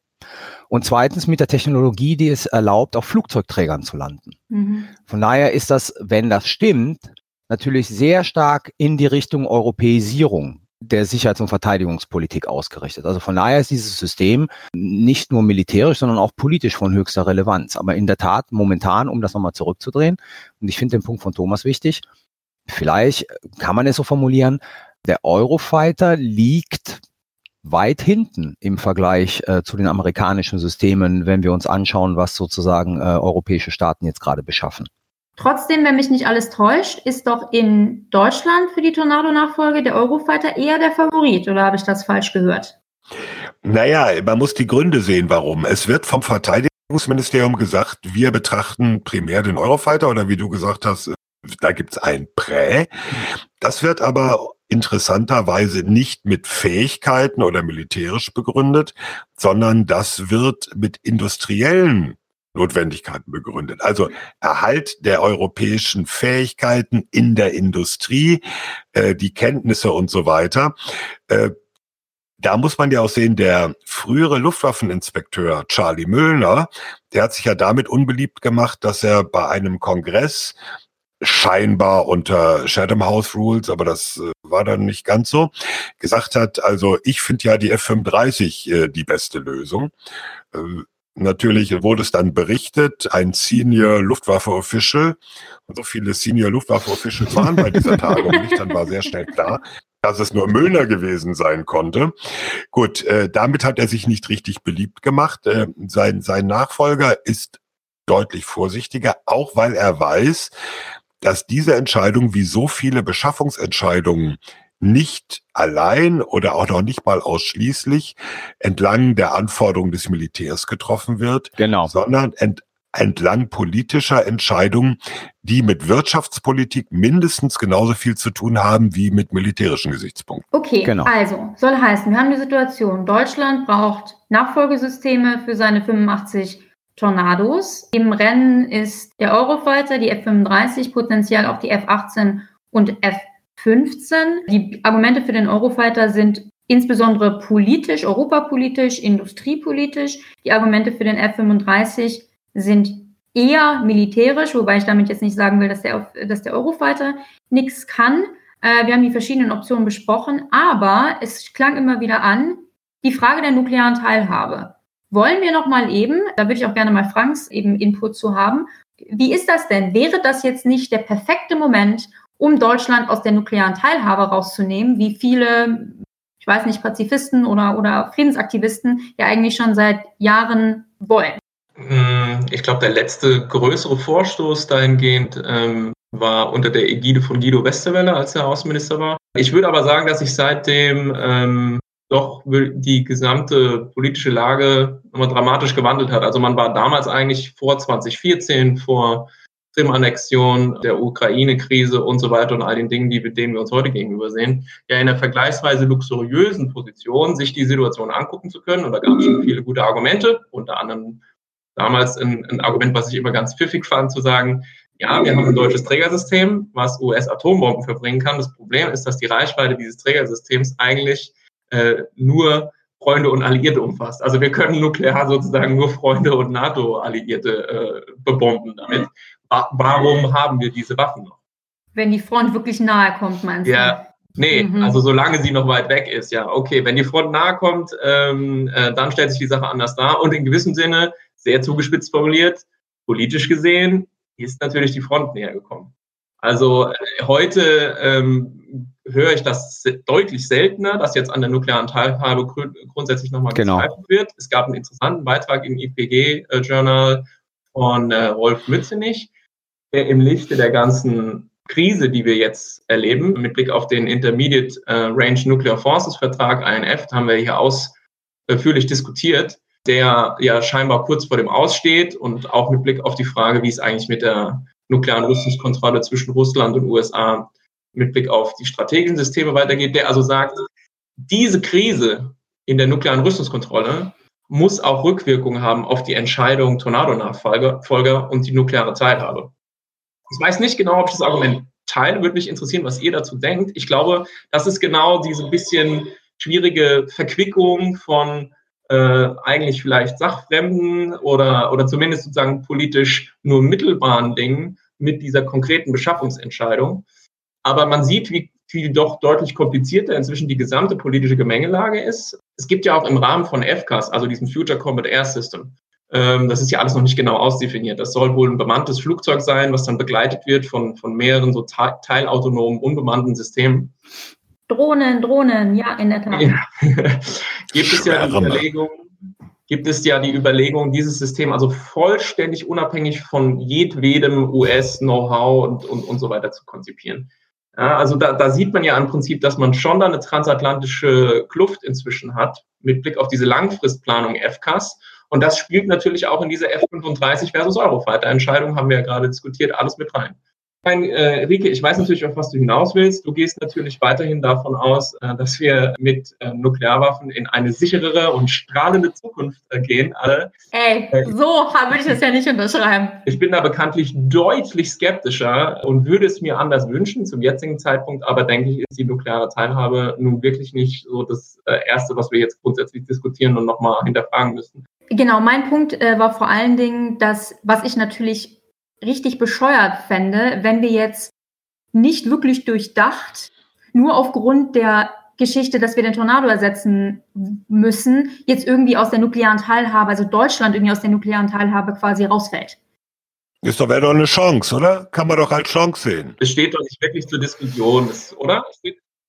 Und zweitens mit der Technologie, die es erlaubt, auf Flugzeugträgern zu landen. Mhm. Von daher ist das, wenn das stimmt, natürlich sehr stark in die Richtung Europäisierung der Sicherheits- und Verteidigungspolitik ausgerichtet. Also von daher ist dieses System nicht nur militärisch, sondern auch politisch von höchster Relevanz. Aber in der Tat momentan, um das nochmal zurückzudrehen, und ich finde den Punkt von Thomas wichtig, vielleicht kann man es so formulieren, der Eurofighter liegt weit hinten im Vergleich äh, zu den amerikanischen Systemen, wenn wir uns anschauen, was sozusagen äh, europäische Staaten jetzt gerade beschaffen. Trotzdem, wenn mich nicht alles täuscht, ist doch in Deutschland für die Tornado-Nachfolge der Eurofighter eher der Favorit, oder habe ich das falsch gehört? Naja, man muss die Gründe sehen, warum. Es wird vom Verteidigungsministerium gesagt, wir betrachten primär den Eurofighter oder wie du gesagt hast, da gibt es ein Prä. Das wird aber interessanterweise nicht mit Fähigkeiten oder militärisch begründet, sondern das wird mit industriellen Notwendigkeiten begründet. Also Erhalt der europäischen Fähigkeiten in der Industrie, äh, die Kenntnisse und so weiter. Äh, da muss man ja auch sehen, der frühere Luftwaffeninspekteur Charlie Müllner, der hat sich ja damit unbeliebt gemacht, dass er bei einem Kongress scheinbar unter Chatham House Rules, aber das äh, war dann nicht ganz so, gesagt hat, also ich finde ja die F-35 äh, die beste Lösung. Äh, natürlich wurde es dann berichtet, ein Senior Luftwaffe Official, und so viele Senior Luftwaffe Officials waren bei dieser Tagung nicht, dann war sehr schnell klar, dass es nur Müllner gewesen sein konnte. Gut, äh, damit hat er sich nicht richtig beliebt gemacht. Äh, sein, sein Nachfolger ist deutlich vorsichtiger, auch weil er weiß, dass diese Entscheidung wie so viele Beschaffungsentscheidungen nicht allein oder auch noch nicht mal ausschließlich entlang der Anforderungen des Militärs getroffen wird, genau. sondern ent entlang politischer Entscheidungen, die mit Wirtschaftspolitik mindestens genauso viel zu tun haben wie mit militärischen Gesichtspunkten. Okay, genau. also soll heißen, wir haben die Situation, Deutschland braucht Nachfolgesysteme für seine 85 Tornados. Im Rennen ist der Eurofighter, die F-35, potenziell auch die F-18 und F-15. Die Argumente für den Eurofighter sind insbesondere politisch, europapolitisch, industriepolitisch. Die Argumente für den F-35 sind eher militärisch, wobei ich damit jetzt nicht sagen will, dass der, dass der Eurofighter nichts kann. Äh, wir haben die verschiedenen Optionen besprochen, aber es klang immer wieder an, die Frage der nuklearen Teilhabe. Wollen wir noch mal eben, da würde ich auch gerne mal Franks eben Input zu haben, wie ist das denn? Wäre das jetzt nicht der perfekte Moment, um Deutschland aus der nuklearen Teilhabe rauszunehmen, wie viele, ich weiß nicht, Pazifisten oder, oder Friedensaktivisten ja eigentlich schon seit Jahren wollen? Hm, ich glaube, der letzte größere Vorstoß dahingehend ähm, war unter der Ägide von Guido Westerwelle, als er Außenminister war. Ich würde aber sagen, dass sich seitdem ähm, doch die gesamte politische Lage nochmal dramatisch gewandelt hat. Also man war damals eigentlich vor 2014, vor Krim-Annexion, der Ukraine-Krise und so weiter und all den Dingen, die, mit denen wir uns heute gegenüber sehen, ja in einer vergleichsweise luxuriösen Position, sich die Situation angucken zu können. Und da gab es schon viele gute Argumente, unter anderem damals ein, ein Argument, was ich immer ganz pfiffig fand, zu sagen, ja, wir haben ein deutsches Trägersystem, was US-Atombomben verbringen kann. Das Problem ist, dass die Reichweite dieses Trägersystems eigentlich äh, nur Freunde und Alliierte umfasst. Also wir können nuklear sozusagen nur Freunde und NATO-Alliierte äh, bebomben damit. Wa warum haben wir diese Waffen noch? Wenn die Front wirklich nahe kommt, meinst du? Ja, nee, mhm. also solange sie noch weit weg ist, ja, okay. Wenn die Front nahe kommt, ähm, äh, dann stellt sich die Sache anders dar. Und in gewissem Sinne sehr zugespitzt formuliert, politisch gesehen ist natürlich die Front näher gekommen. Also äh, heute ähm, höre ich das deutlich seltener, dass jetzt an der nuklearen Teilhabe grund grundsätzlich nochmal genau. gezweifelt wird. Es gab einen interessanten Beitrag im IPG-Journal von äh, Rolf Mützenich, im Lichte der ganzen Krise, die wir jetzt erleben, mit Blick auf den Intermediate äh, Range Nuclear Forces Vertrag, INF, haben wir hier ausführlich diskutiert, der ja scheinbar kurz vor dem Aussteht und auch mit Blick auf die Frage, wie es eigentlich mit der nuklearen Rüstungskontrolle zwischen Russland und USA mit Blick auf die strategischen Systeme weitergeht, der also sagt, diese Krise in der nuklearen Rüstungskontrolle muss auch Rückwirkungen haben auf die Entscheidung Tornado-Nachfolger und die nukleare Teilhabe. Ich weiß nicht genau, ob ich das Argument teile, würde mich interessieren, was ihr dazu denkt. Ich glaube, das ist genau diese bisschen schwierige Verquickung von äh, eigentlich vielleicht sachfremden oder, oder zumindest sozusagen politisch nur mittelbaren Dingen mit dieser konkreten Beschaffungsentscheidung. Aber man sieht, wie viel doch deutlich komplizierter inzwischen die gesamte politische Gemengelage ist. Es gibt ja auch im Rahmen von FCAS, also diesem Future Combat Air System, das ist ja alles noch nicht genau ausdefiniert. Das soll wohl ein bemanntes Flugzeug sein, was dann begleitet wird von, von mehreren so teilautonomen, unbemannten Systemen. Drohnen, Drohnen, ja, in der Tat. Ja. gibt es ja die Überlegung, gibt es ja die Überlegung, dieses System also vollständig unabhängig von jedwedem US-Know-how und, und, und so weiter zu konzipieren. Ja, also da, da sieht man ja im Prinzip, dass man schon da eine transatlantische Kluft inzwischen hat, mit Blick auf diese Langfristplanung FCAS. Und das spielt natürlich auch in diese F-35 versus Eurofighter-Entscheidung, haben wir ja gerade diskutiert, alles mit rein. Nein, äh, Rike, ich weiß natürlich, auf was du hinaus willst. Du gehst natürlich weiterhin davon aus, äh, dass wir mit äh, Nuklearwaffen in eine sicherere und strahlende Zukunft äh, gehen, alle. Ey, äh, so würde ich das ja nicht unterschreiben. Ich bin da bekanntlich deutlich skeptischer und würde es mir anders wünschen zum jetzigen Zeitpunkt, aber denke ich, ist die nukleare Teilhabe nun wirklich nicht so das äh, Erste, was wir jetzt grundsätzlich diskutieren und nochmal hinterfragen müssen. Genau, mein Punkt war vor allen Dingen, dass, was ich natürlich richtig bescheuert fände, wenn wir jetzt nicht wirklich durchdacht, nur aufgrund der Geschichte, dass wir den Tornado ersetzen müssen, jetzt irgendwie aus der nuklearen Teilhabe, also Deutschland irgendwie aus der nuklearen Teilhabe quasi rausfällt. Ist doch, wäre doch eine Chance, oder? Kann man doch als Chance sehen. Es steht doch nicht wirklich zur Diskussion, oder?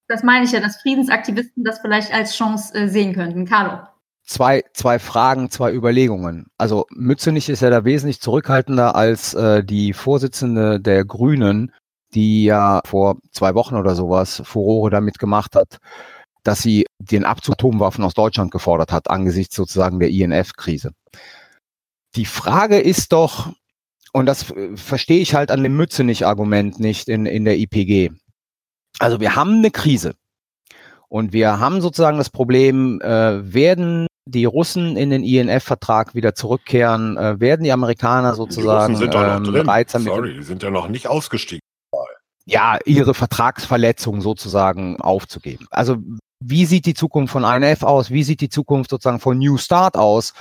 Das meine ich ja, dass Friedensaktivisten das vielleicht als Chance äh, sehen könnten. Carlo. Zwei, zwei Fragen, zwei Überlegungen. Also Mützenich ist ja da wesentlich zurückhaltender als äh, die Vorsitzende der Grünen, die ja vor zwei Wochen oder sowas Furore damit gemacht hat, dass sie den Abzug Atomwaffen aus Deutschland gefordert hat, angesichts sozusagen der INF-Krise. Die Frage ist doch, und das äh, verstehe ich halt an dem Mützenich-Argument nicht in, in der IPG. Also wir haben eine Krise. Und wir haben sozusagen das Problem, äh, werden die Russen in den INF-Vertrag wieder zurückkehren, äh, werden die Amerikaner sozusagen die sind ähm, bereit sein. Sorry, die sind ja noch nicht ausgestiegen. Ja, ihre Vertragsverletzung sozusagen aufzugeben. Also wie sieht die Zukunft von INF aus? Wie sieht die Zukunft sozusagen von New Start aus,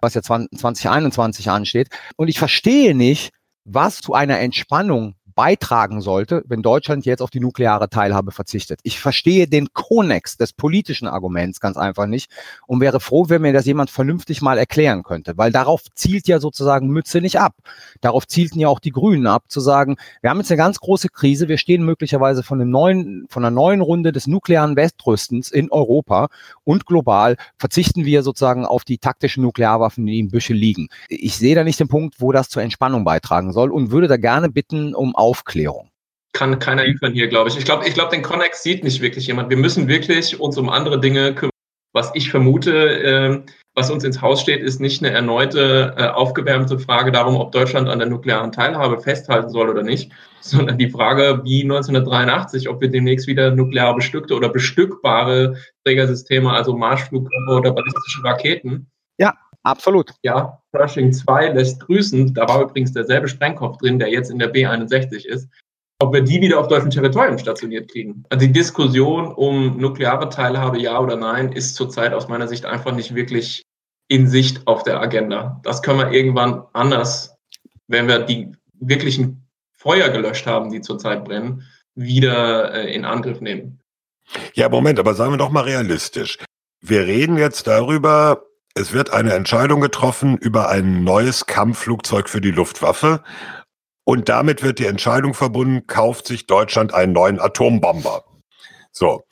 was ja 2021 ansteht? Und ich verstehe nicht, was zu einer Entspannung beitragen sollte, wenn Deutschland jetzt auf die nukleare Teilhabe verzichtet. Ich verstehe den Konnex des politischen Arguments ganz einfach nicht und wäre froh, wenn mir das jemand vernünftig mal erklären könnte, weil darauf zielt ja sozusagen Mütze nicht ab. Darauf zielten ja auch die Grünen ab, zu sagen, wir haben jetzt eine ganz große Krise, wir stehen möglicherweise von, einem neuen, von einer neuen Runde des nuklearen Westrüstens in Europa und global verzichten wir sozusagen auf die taktischen Nuklearwaffen, die im Büschel liegen. Ich sehe da nicht den Punkt, wo das zur Entspannung beitragen soll und würde da gerne bitten um Aufklärung. Kann keiner liefern hier, glaube ich. Ich glaube, ich glaube, den Connex sieht nicht wirklich jemand. Wir müssen wirklich uns um andere Dinge kümmern. Was ich vermute, äh, was uns ins Haus steht, ist nicht eine erneute äh, aufgewärmte Frage darum, ob Deutschland an der nuklearen Teilhabe festhalten soll oder nicht, sondern die Frage, wie 1983, ob wir demnächst wieder nuklear bestückte oder bestückbare Trägersysteme, also Marschflugkörper oder ballistische Raketen. Ja, Absolut. Ja, Pershing 2 lässt grüßen. Da war übrigens derselbe Sprengkopf drin, der jetzt in der B61 ist. Ob wir die wieder auf deutschem Territorium stationiert kriegen. Also die Diskussion um nukleare Teilhabe, ja oder nein, ist zurzeit aus meiner Sicht einfach nicht wirklich in Sicht auf der Agenda. Das können wir irgendwann anders, wenn wir die wirklichen Feuer gelöscht haben, die zurzeit brennen, wieder äh, in Angriff nehmen. Ja, Moment, aber sagen wir doch mal realistisch. Wir reden jetzt darüber, es wird eine Entscheidung getroffen über ein neues Kampfflugzeug für die Luftwaffe. Und damit wird die Entscheidung verbunden, kauft sich Deutschland einen neuen Atombomber. So,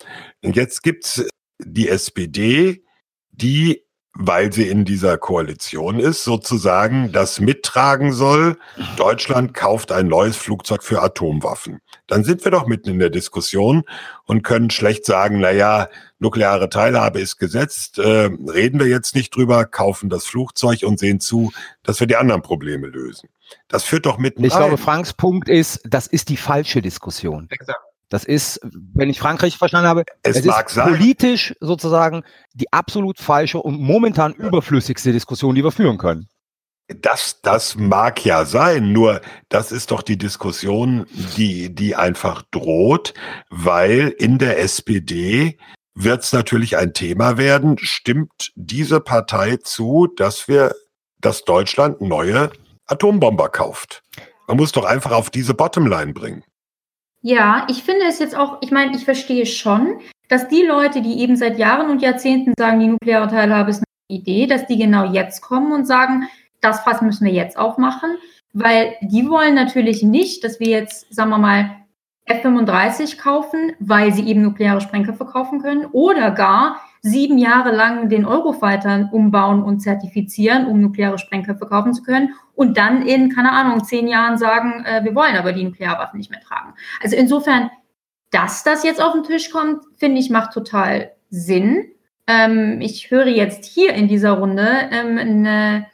und jetzt gibt's die SPD, die weil sie in dieser Koalition ist, sozusagen das mittragen soll, Deutschland kauft ein neues Flugzeug für Atomwaffen. Dann sind wir doch mitten in der Diskussion und können schlecht sagen, na ja, nukleare Teilhabe ist gesetzt, äh, reden wir jetzt nicht drüber, kaufen das Flugzeug und sehen zu, dass wir die anderen Probleme lösen. Das führt doch mitten Ich glaube, Franks Punkt ist, das ist die falsche Diskussion. Exakt. Das ist, wenn ich Frankreich verstanden habe, es, es ist sein. politisch sozusagen die absolut falsche und momentan überflüssigste Diskussion, die wir führen können. Das, das mag ja sein, nur das ist doch die Diskussion, die, die einfach droht, weil in der SPD wird es natürlich ein Thema werden. Stimmt diese Partei zu, dass wir, dass Deutschland neue Atombomber kauft? Man muss doch einfach auf diese Bottomline bringen. Ja, ich finde es jetzt auch, ich meine, ich verstehe schon, dass die Leute, die eben seit Jahren und Jahrzehnten sagen, die nukleare Teilhabe ist eine Idee, dass die genau jetzt kommen und sagen, das Fass müssen wir jetzt aufmachen, weil die wollen natürlich nicht, dass wir jetzt, sagen wir mal, F-35 kaufen, weil sie eben nukleare Sprengköpfe kaufen können oder gar sieben Jahre lang den Eurofighter umbauen und zertifizieren, um nukleare Sprengköpfe kaufen zu können und dann in, keine Ahnung, zehn Jahren sagen, äh, wir wollen aber die Nuklearwaffen nicht mehr tragen. Also insofern, dass das jetzt auf den Tisch kommt, finde ich, macht total Sinn. Ähm, ich höre jetzt hier in dieser Runde ähm, eine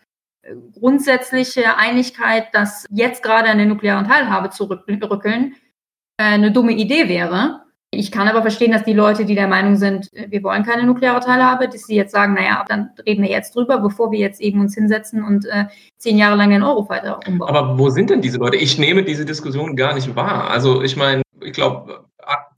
grundsätzliche Einigkeit, dass jetzt gerade an der nuklearen Teilhabe zu rückeln, äh, eine dumme Idee wäre. Ich kann aber verstehen, dass die Leute, die der Meinung sind, äh, wir wollen keine nukleare Teilhabe, dass sie jetzt sagen, naja, dann reden wir jetzt drüber, bevor wir jetzt eben uns hinsetzen und äh, zehn Jahre lang den Eurofighter umbauen. Aber wo sind denn diese Leute? Ich nehme diese Diskussion gar nicht wahr. Also ich meine, ich glaube.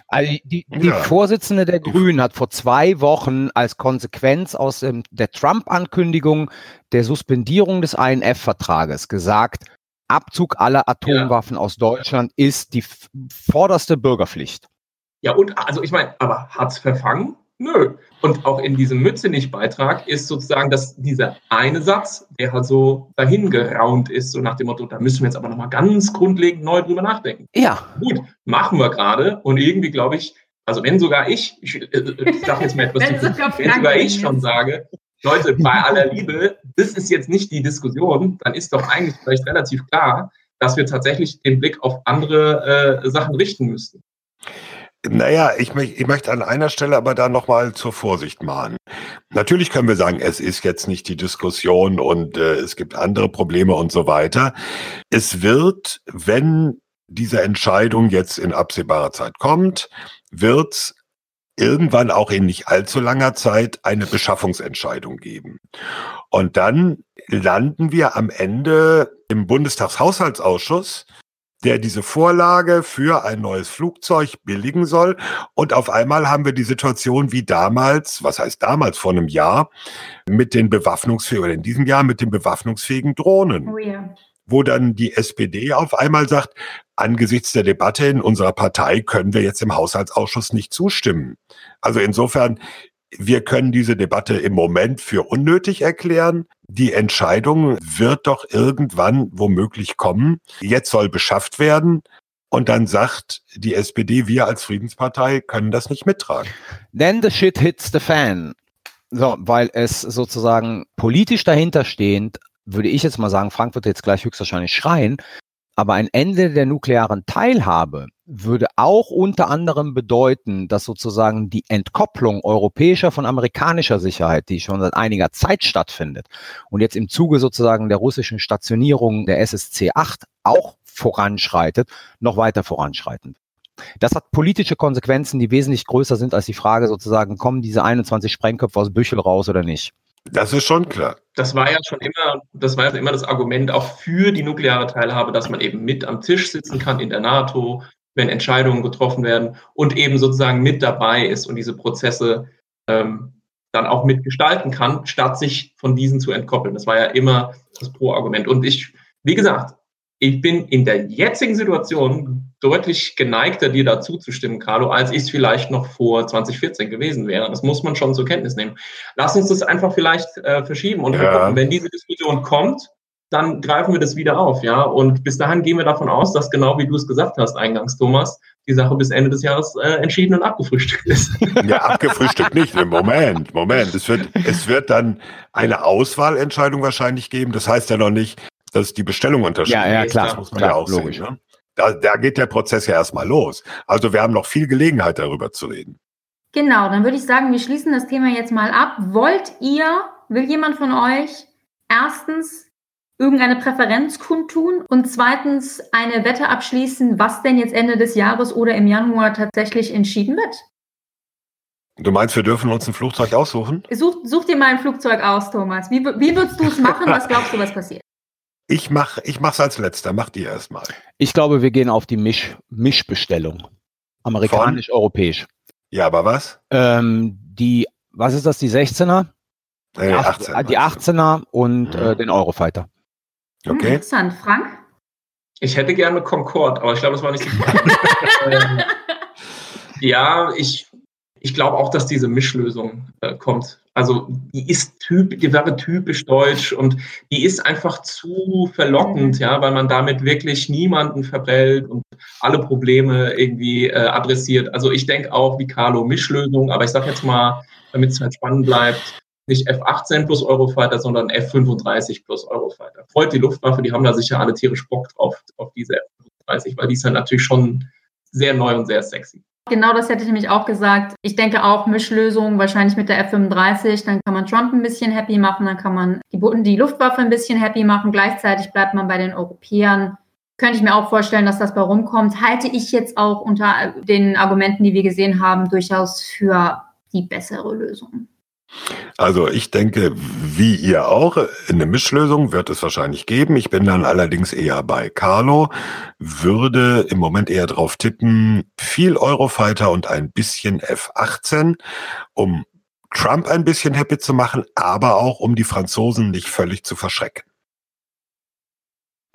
Also die, die ja. Vorsitzende der Grünen hat vor zwei Wochen als Konsequenz aus ähm, der Trump-Ankündigung der Suspendierung des INF-Vertrages gesagt, Abzug aller Atomwaffen ja. aus Deutschland ist die vorderste Bürgerpflicht. Ja, und also ich meine, aber hat's verfangen? Nö. Und auch in diesem Mützenich-Beitrag ist sozusagen dass dieser eine Satz, der halt so dahin geraunt ist, so nach dem Motto, da müssen wir jetzt aber nochmal ganz grundlegend neu drüber nachdenken. Ja. Gut, machen wir gerade. Und irgendwie glaube ich, also wenn sogar ich, ich, äh, ich sage jetzt mal etwas, Wenn zu, sogar wenn sogar ich ist. schon sage, Leute, bei aller Liebe, das ist jetzt nicht die Diskussion, dann ist doch eigentlich vielleicht relativ klar, dass wir tatsächlich den Blick auf andere äh, Sachen richten müssten. Naja, ich, ich möchte an einer Stelle aber da nochmal zur Vorsicht mahnen. Natürlich können wir sagen, es ist jetzt nicht die Diskussion und äh, es gibt andere Probleme und so weiter. Es wird, wenn diese Entscheidung jetzt in absehbarer Zeit kommt, wird irgendwann auch in nicht allzu langer Zeit eine Beschaffungsentscheidung geben. Und dann landen wir am Ende im Bundestagshaushaltsausschuss, der diese Vorlage für ein neues Flugzeug billigen soll. Und auf einmal haben wir die Situation wie damals, was heißt damals vor einem Jahr, mit den bewaffnungsfähigen, oder in diesem Jahr mit den bewaffnungsfähigen Drohnen Oh ja. wo dann die SPD auf einmal sagt, angesichts der Debatte in unserer Partei können wir jetzt im Haushaltsausschuss nicht zustimmen. Also insofern, wir können diese Debatte im Moment für unnötig erklären. Die Entscheidung wird doch irgendwann womöglich kommen. Jetzt soll beschafft werden. Und dann sagt die SPD, wir als Friedenspartei können das nicht mittragen. Then the shit hits the fan. So, weil es sozusagen politisch dahinterstehend, würde ich jetzt mal sagen, Frank wird jetzt gleich höchstwahrscheinlich schreien, aber ein Ende der nuklearen Teilhabe würde auch unter anderem bedeuten, dass sozusagen die Entkopplung europäischer von amerikanischer Sicherheit, die schon seit einiger Zeit stattfindet und jetzt im Zuge sozusagen der russischen Stationierung der SSC 8 auch voranschreitet, noch weiter voranschreiten. Das hat politische Konsequenzen, die wesentlich größer sind als die Frage sozusagen, kommen diese 21 Sprengköpfe aus Büchel raus oder nicht? Das ist schon klar. Das war ja schon immer, das war ja immer das Argument auch für die nukleare Teilhabe, dass man eben mit am Tisch sitzen kann in der NATO, wenn Entscheidungen getroffen werden und eben sozusagen mit dabei ist und diese Prozesse ähm, dann auch mitgestalten kann, statt sich von diesen zu entkoppeln. Das war ja immer das Pro-Argument. Und ich, wie gesagt, ich bin in der jetzigen Situation deutlich geneigter, dir dazu zu stimmen, Carlo, als ich es vielleicht noch vor 2014 gewesen wäre. Das muss man schon zur Kenntnis nehmen. Lass uns das einfach vielleicht äh, verschieben und Ja. gucken, wenn diese Diskussion kommt, dann greifen wir das wieder auf, ja. Und bis dahin gehen wir davon aus, dass genau wie du es gesagt hast, eingangs, Thomas, die Sache bis Ende des Jahres äh, entschieden und abgefrühstückt ist. Ja, abgefrühstückt nicht. Moment, Moment. Es wird, es wird dann eine Auswahlentscheidung wahrscheinlich geben. Das heißt ja noch nicht, dass die Bestellung unterschrieben Ja, ja, ist. klar. Das muss man Klar, ja auch logisch. sehen. Ne? Da, da geht der Prozess ja erstmal los. Also wir haben noch viel Gelegenheit darüber zu reden. Genau, dann würde ich sagen, wir schließen das Thema jetzt mal ab. Wollt ihr, will jemand von euch erstens irgendeine Präferenz kundtun und zweitens eine Wette abschließen, was denn jetzt Ende des Jahres oder im Januar tatsächlich entschieden wird? Du meinst, wir dürfen uns ein Flugzeug aussuchen? Such, such dir mal ein Flugzeug aus, Thomas. Wie, wie würdest du es machen? Was glaubst du, was passiert? Ich mach, ich mach's als letzter. Macht ihr erstmal. Ich glaube, wir gehen auf die Misch, Mischbestellung. Amerikanisch-europäisch. Ja, aber was? Ähm, die, was ist das, die 16er? Äh, Die 18. 18, die 18er und Mhm. äh, den Eurofighter. Hm, Okay. interessant. Frank? Ich hätte gerne Concorde, aber ich glaube, das war nicht so ähm, Ja, ich, ich glaube auch, dass diese Mischlösung äh, kommt. Also die ist typ, die wäre typisch deutsch und die ist einfach zu verlockend, ja, weil man damit wirklich niemanden verbellt und alle Probleme irgendwie äh, adressiert. Also ich denke auch wie Carlo Mischlösung, aber ich sage jetzt mal, damit es halt spannend bleibt, nicht F-18 plus Eurofighter, sondern F-35 plus Eurofighter. Freut die Luftwaffe, die haben da sicher alle tierisch Bock drauf, auf diese F-35, weil die ist ja natürlich schon sehr neu und sehr sexy. Genau das hätte ich nämlich auch gesagt. Ich denke auch Mischlösung, wahrscheinlich mit der F-35. Dann kann man Trump ein bisschen happy machen, dann kann man die, die Luftwaffe ein bisschen happy machen. Gleichzeitig bleibt man bei den Europäern. Könnte ich mir auch vorstellen, dass das bei rumkommt. Halte ich jetzt auch unter den Argumenten, die wir gesehen haben, durchaus für die bessere Lösung. Also ich denke, wie ihr auch, eine Mischlösung wird es wahrscheinlich geben. Ich bin dann allerdings eher bei Carlo, würde im Moment eher drauf tippen, viel Eurofighter und ein bisschen F-18, um Trump ein bisschen happy zu machen, aber auch um die Franzosen nicht völlig zu verschrecken.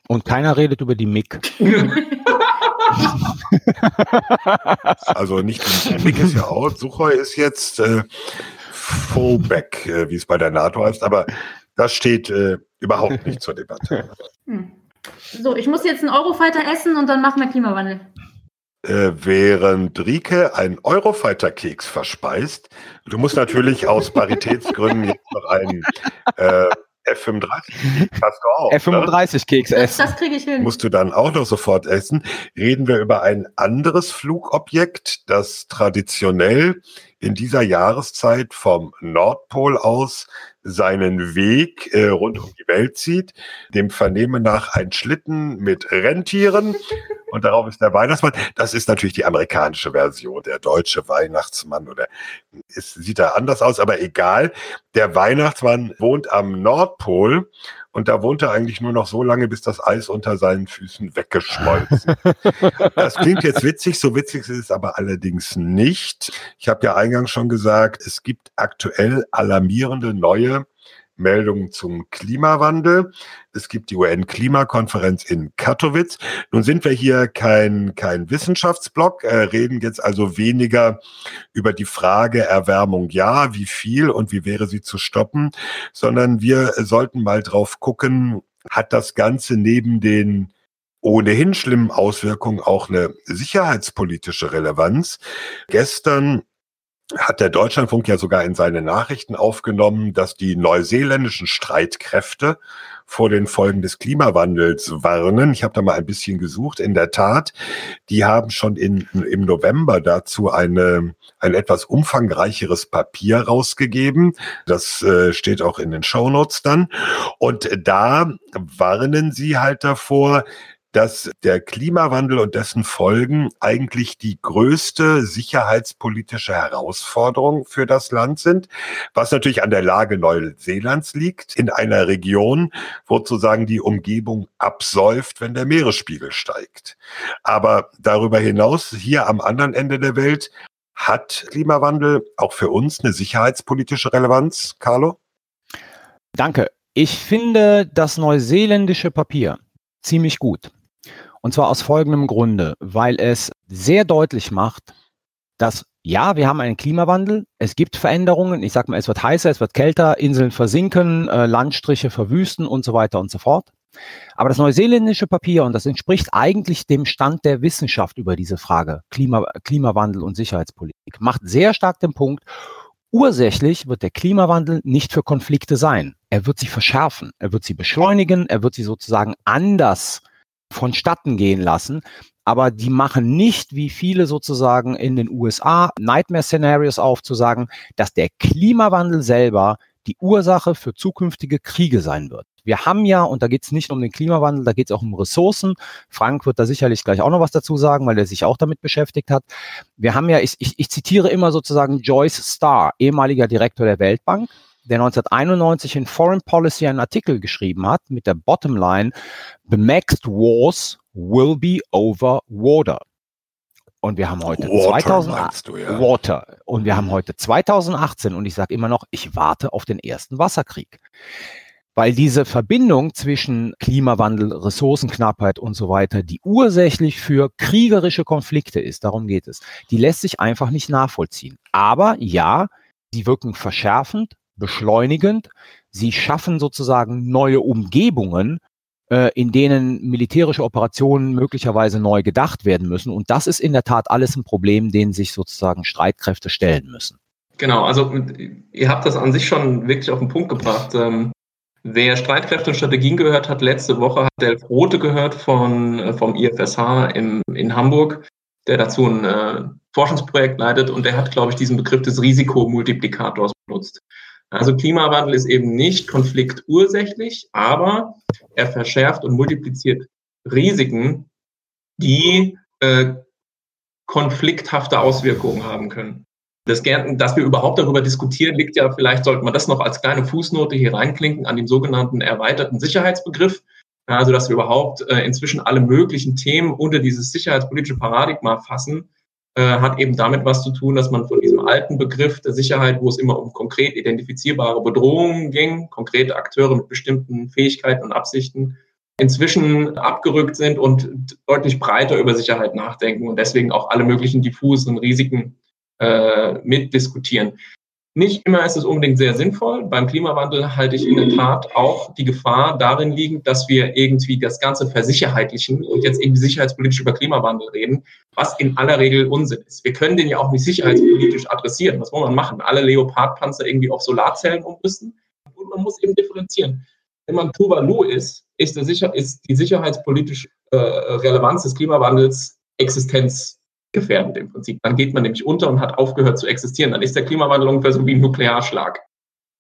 Und keiner redet über die MIG. also nicht Nick ist ja out, Suchoi ist jetzt äh, Fullback, äh, wie es bei der NATO heißt, aber das steht äh, überhaupt nicht zur Debatte. Hm. So, ich muss jetzt einen Eurofighter essen und dann machen wir Klimawandel. Äh, während Rike einen Eurofighter-Keks verspeist, du musst natürlich aus Paritätsgründen jetzt noch einen äh, F35 hast du auch. F35 ne? Keks essen. Das, das kriege ich hin. Musst du dann auch noch sofort essen. Reden wir über ein anderes Flugobjekt, das traditionell in dieser Jahreszeit vom Nordpol aus seinen Weg äh, rund um die Welt zieht. Dem Vernehmen nach ein Schlitten mit Rentieren und darauf ist der Weihnachtsmann. Das ist natürlich die amerikanische Version, der deutsche Weihnachtsmann oder es sieht da anders aus, aber egal. Der Weihnachtsmann wohnt am Nordpol und da wohnt er eigentlich nur noch so lange, bis das Eis unter seinen Füßen weggeschmolzen. das klingt jetzt witzig, so witzig ist es aber allerdings nicht. Ich habe ja eingangs schon gesagt, es gibt aktuell alarmierende neue Meldungen zum Klimawandel. Es gibt die UN-Klimakonferenz in Katowice. Nun sind wir hier kein, kein Wissenschaftsblock, äh, reden jetzt also weniger über die Frage Erwärmung ja, wie viel und wie wäre sie zu stoppen, sondern wir sollten mal drauf gucken, hat das Ganze neben den ohnehin schlimmen Auswirkungen auch eine sicherheitspolitische Relevanz. Gestern hat der Deutschlandfunk ja sogar in seine Nachrichten aufgenommen, dass die neuseeländischen Streitkräfte vor den Folgen des Klimawandels warnen. Ich habe da mal ein bisschen gesucht. In der Tat, die haben schon in, im November dazu eine, ein etwas umfangreicheres Papier rausgegeben. Das äh, steht auch in den Shownotes dann. Und da warnen sie halt davor, dass der Klimawandel und dessen Folgen eigentlich die größte sicherheitspolitische Herausforderung für das Land sind, was natürlich an der Lage Neuseelands liegt, in einer Region, wo sozusagen die Umgebung absäuft, wenn der Meeresspiegel steigt. Aber darüber hinaus, hier am anderen Ende der Welt, hat Klimawandel auch für uns eine sicherheitspolitische Relevanz, Carlo? Danke. Ich finde das neuseeländische Papier ziemlich gut. Und zwar aus folgendem Grunde, weil es sehr deutlich macht, dass ja, wir haben einen Klimawandel, es gibt Veränderungen, ich sag mal, es wird heißer, es wird kälter, Inseln versinken, äh, Landstriche verwüsten und so weiter und so fort. Aber das neuseeländische Papier, und das entspricht eigentlich dem Stand der Wissenschaft über diese Frage, Klima, Klimawandel und Sicherheitspolitik, macht sehr stark den Punkt, ursächlich wird der Klimawandel nicht für Konflikte sein. Er wird sie verschärfen, er wird sie beschleunigen, er wird sie sozusagen anders vonstatten gehen lassen. Aber die machen nicht, wie viele sozusagen in den USA, Nightmare-Szenarios aufzusagen, dass der Klimawandel selber die Ursache für zukünftige Kriege sein wird. Wir haben ja, und da geht es nicht um den Klimawandel, da geht es auch um Ressourcen. Frank wird da sicherlich gleich auch noch was dazu sagen, weil er sich auch damit beschäftigt hat. Wir haben ja, ich, ich, ich zitiere immer sozusagen Joyce Starr, ehemaliger Direktor der Weltbank, der 1991 in Foreign Policy einen Artikel geschrieben hat mit der Bottomline, The next wars will be over water. Und wir haben heute Water, 2000, du, ja. Water. Und wir haben heute 2018 und ich sage immer noch, ich warte auf den ersten Wasserkrieg. Weil diese Verbindung zwischen Klimawandel, Ressourcenknappheit und so weiter, die ursächlich für kriegerische Konflikte ist, darum geht es, die lässt sich einfach nicht nachvollziehen. Aber ja, sie wirken verschärfend, beschleunigend. Sie schaffen sozusagen neue Umgebungen, äh, in denen militärische Operationen möglicherweise neu gedacht werden müssen. Und das ist in der Tat alles ein Problem, denen sich sozusagen Streitkräfte stellen müssen. Genau, also ihr habt das an sich schon wirklich auf den Punkt gebracht. Ähm, wer Streitkräfte und Strategien gehört hat, letzte Woche hat Delf Rote gehört von, äh, vom IFSH im, in Hamburg, der dazu ein äh, Forschungsprojekt leitet und der hat, glaube ich, diesen Begriff des Risikomultiplikators benutzt. Also Klimawandel ist eben nicht konfliktursächlich, aber er verschärft und multipliziert Risiken, die äh, konflikthafte Auswirkungen haben können. Das, dass wir überhaupt darüber diskutieren, liegt ja, vielleicht sollte man das noch als kleine Fußnote hier reinklinken an den sogenannten erweiterten Sicherheitsbegriff. Also, dass wir überhaupt äh, inzwischen alle möglichen Themen unter dieses sicherheitspolitische Paradigma fassen, äh, hat eben damit was zu tun, dass man von diesem alten Begriff der Sicherheit, wo es immer um konkret identifizierbare Bedrohungen ging, konkrete Akteure mit bestimmten Fähigkeiten und Absichten, inzwischen abgerückt sind und deutlich breiter über Sicherheit nachdenken und deswegen auch alle möglichen diffusen Risiken äh, mitdiskutieren. Nicht immer ist es unbedingt sehr sinnvoll. Beim Klimawandel halte ich in der Tat auch die Gefahr darin liegend, dass wir irgendwie das Ganze versicherheitlichen und jetzt irgendwie sicherheitspolitisch über Klimawandel reden, was in aller Regel Unsinn ist. Wir können den ja auch nicht sicherheitspolitisch adressieren. Was muss man machen? Alle Leopardpanzer irgendwie auf Solarzellen umrüsten? Und man muss eben differenzieren. Wenn man Tuvalu ist, ist die sicherheitspolitische äh, Relevanz des Klimawandels Existenz gefährdend im Prinzip. Dann geht man nämlich unter und hat aufgehört zu existieren. Dann ist der Klimawandel ungefähr so wie ein Nuklearschlag.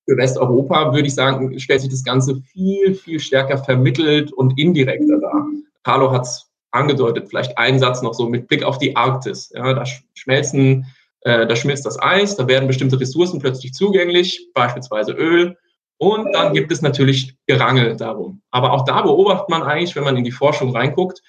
Für Westeuropa würde ich sagen, stellt sich das Ganze viel, viel stärker vermittelt und indirekter dar. Carlo hat es angedeutet, vielleicht ein Satz noch so mit Blick auf die Arktis. Ja, da schmelzen, äh, da schmilzt das Eis, da werden bestimmte Ressourcen plötzlich zugänglich, beispielsweise Öl. Und dann gibt es natürlich Gerangel darum. Aber auch da beobachtet man eigentlich, wenn man in die Forschung reinguckt,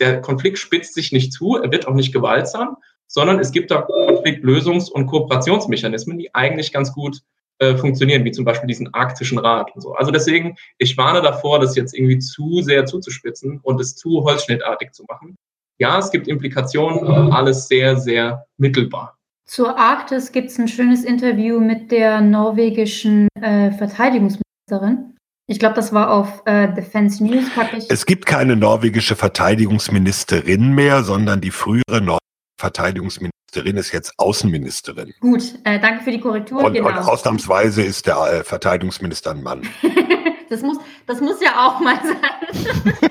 der Konflikt spitzt sich nicht zu, er wird auch nicht gewaltsam, sondern es gibt da Konfliktlösungs- und Kooperationsmechanismen, die eigentlich ganz gut äh, funktionieren, wie zum Beispiel diesen arktischen Rat und so. Also deswegen, ich warne davor, das jetzt irgendwie zu sehr zuzuspitzen und es zu holzschnittartig zu machen. Ja, es gibt Implikationen, aber alles sehr, sehr mittelbar. Zur Arktis gibt es ein schönes Interview mit der norwegischen äh, Verteidigungsministerin. Ich glaube, das war auf äh, Defense News. Ich. Es gibt keine norwegische Verteidigungsministerin mehr, sondern die frühere norwegische Verteidigungsministerin ist jetzt Außenministerin. Gut, äh, danke für die Korrektur. Und, genau. und ausnahmsweise ist der äh, Verteidigungsminister ein Mann. das, muss, das muss ja auch mal sein.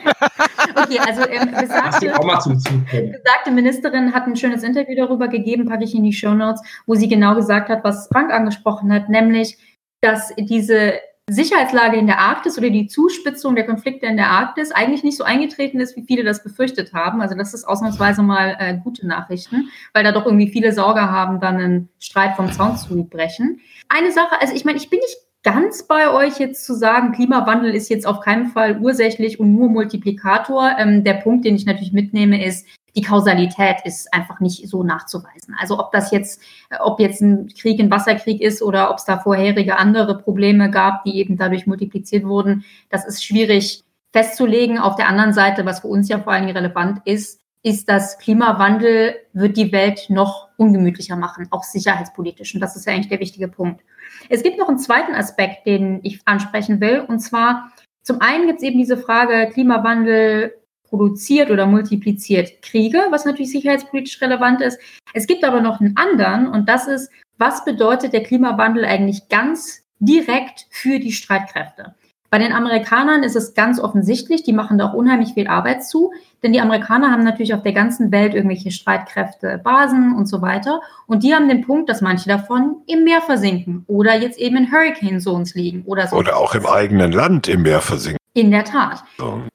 okay, also ähm, besagte, besagte Ministerin hat ein schönes Interview darüber gegeben, packe ich in die Show Notes, wo sie genau gesagt hat, was Frank angesprochen hat, nämlich, dass diese Sicherheitslage in der Arktis oder die Zuspitzung der Konflikte in der Arktis eigentlich nicht so eingetreten ist, wie viele das befürchtet haben. Also das ist ausnahmsweise mal äh, gute Nachrichten, weil da doch irgendwie viele Sorge haben, dann einen Streit vom Zaun zu brechen. Eine Sache, also ich meine, ich bin nicht ganz bei euch jetzt zu sagen, Klimawandel ist jetzt auf keinen Fall ursächlich und nur Multiplikator. Ähm, der Punkt, den ich natürlich mitnehme, ist, die Kausalität ist einfach nicht so nachzuweisen. Also ob das jetzt, ob jetzt ein Krieg ein Wasserkrieg ist oder ob es da vorherige andere Probleme gab, die eben dadurch multipliziert wurden, das ist schwierig festzulegen. Auf der anderen Seite, was für uns ja vor allen Dingen relevant ist, ist, dass Klimawandel wird die Welt noch ungemütlicher machen, auch sicherheitspolitisch. Und das ist ja eigentlich der wichtige Punkt. Es gibt noch einen zweiten Aspekt, den ich ansprechen will. Und zwar, zum einen gibt es eben diese Frage Klimawandel produziert oder multipliziert Kriege, was natürlich sicherheitspolitisch relevant ist. Es gibt aber noch einen anderen und das ist, was bedeutet der Klimawandel eigentlich ganz direkt für die Streitkräfte? Bei den Amerikanern ist es ganz offensichtlich, die machen da auch unheimlich viel Arbeit zu, denn die Amerikaner haben natürlich auf der ganzen Welt irgendwelche Streitkräfte, Basen und so weiter. Und die haben den Punkt, dass manche davon im Meer versinken oder jetzt eben in Hurricane Zones liegen oder so. Oder auch im eigenen Land im Meer versinken. In der Tat.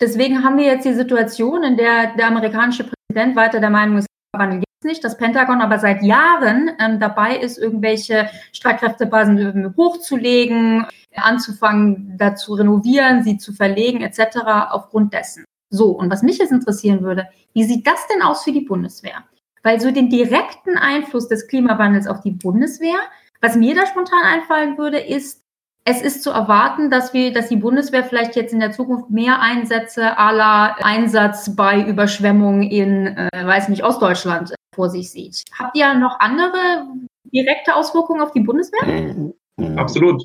Deswegen haben wir jetzt die Situation, in der der amerikanische Präsident weiter der Meinung ist, Wandel gibt es nicht, das Pentagon aber seit Jahren ähm, dabei ist, irgendwelche Streitkräftebasen hochzulegen, anzufangen, da zu renovieren, sie zu verlegen etc. aufgrund dessen. So, und was mich jetzt interessieren würde, wie sieht das denn aus für die Bundeswehr? Weil so den direkten Einfluss des Klimawandels auf die Bundeswehr, was mir da spontan einfallen würde, ist, es ist zu erwarten, dass wir, dass die Bundeswehr vielleicht jetzt in der Zukunft mehr Einsätze à la Einsatz bei Überschwemmungen in, äh, weiß nicht, Ostdeutschland vor sich sieht. Habt ihr noch andere direkte Auswirkungen auf die Bundeswehr? Mhm. Absolut.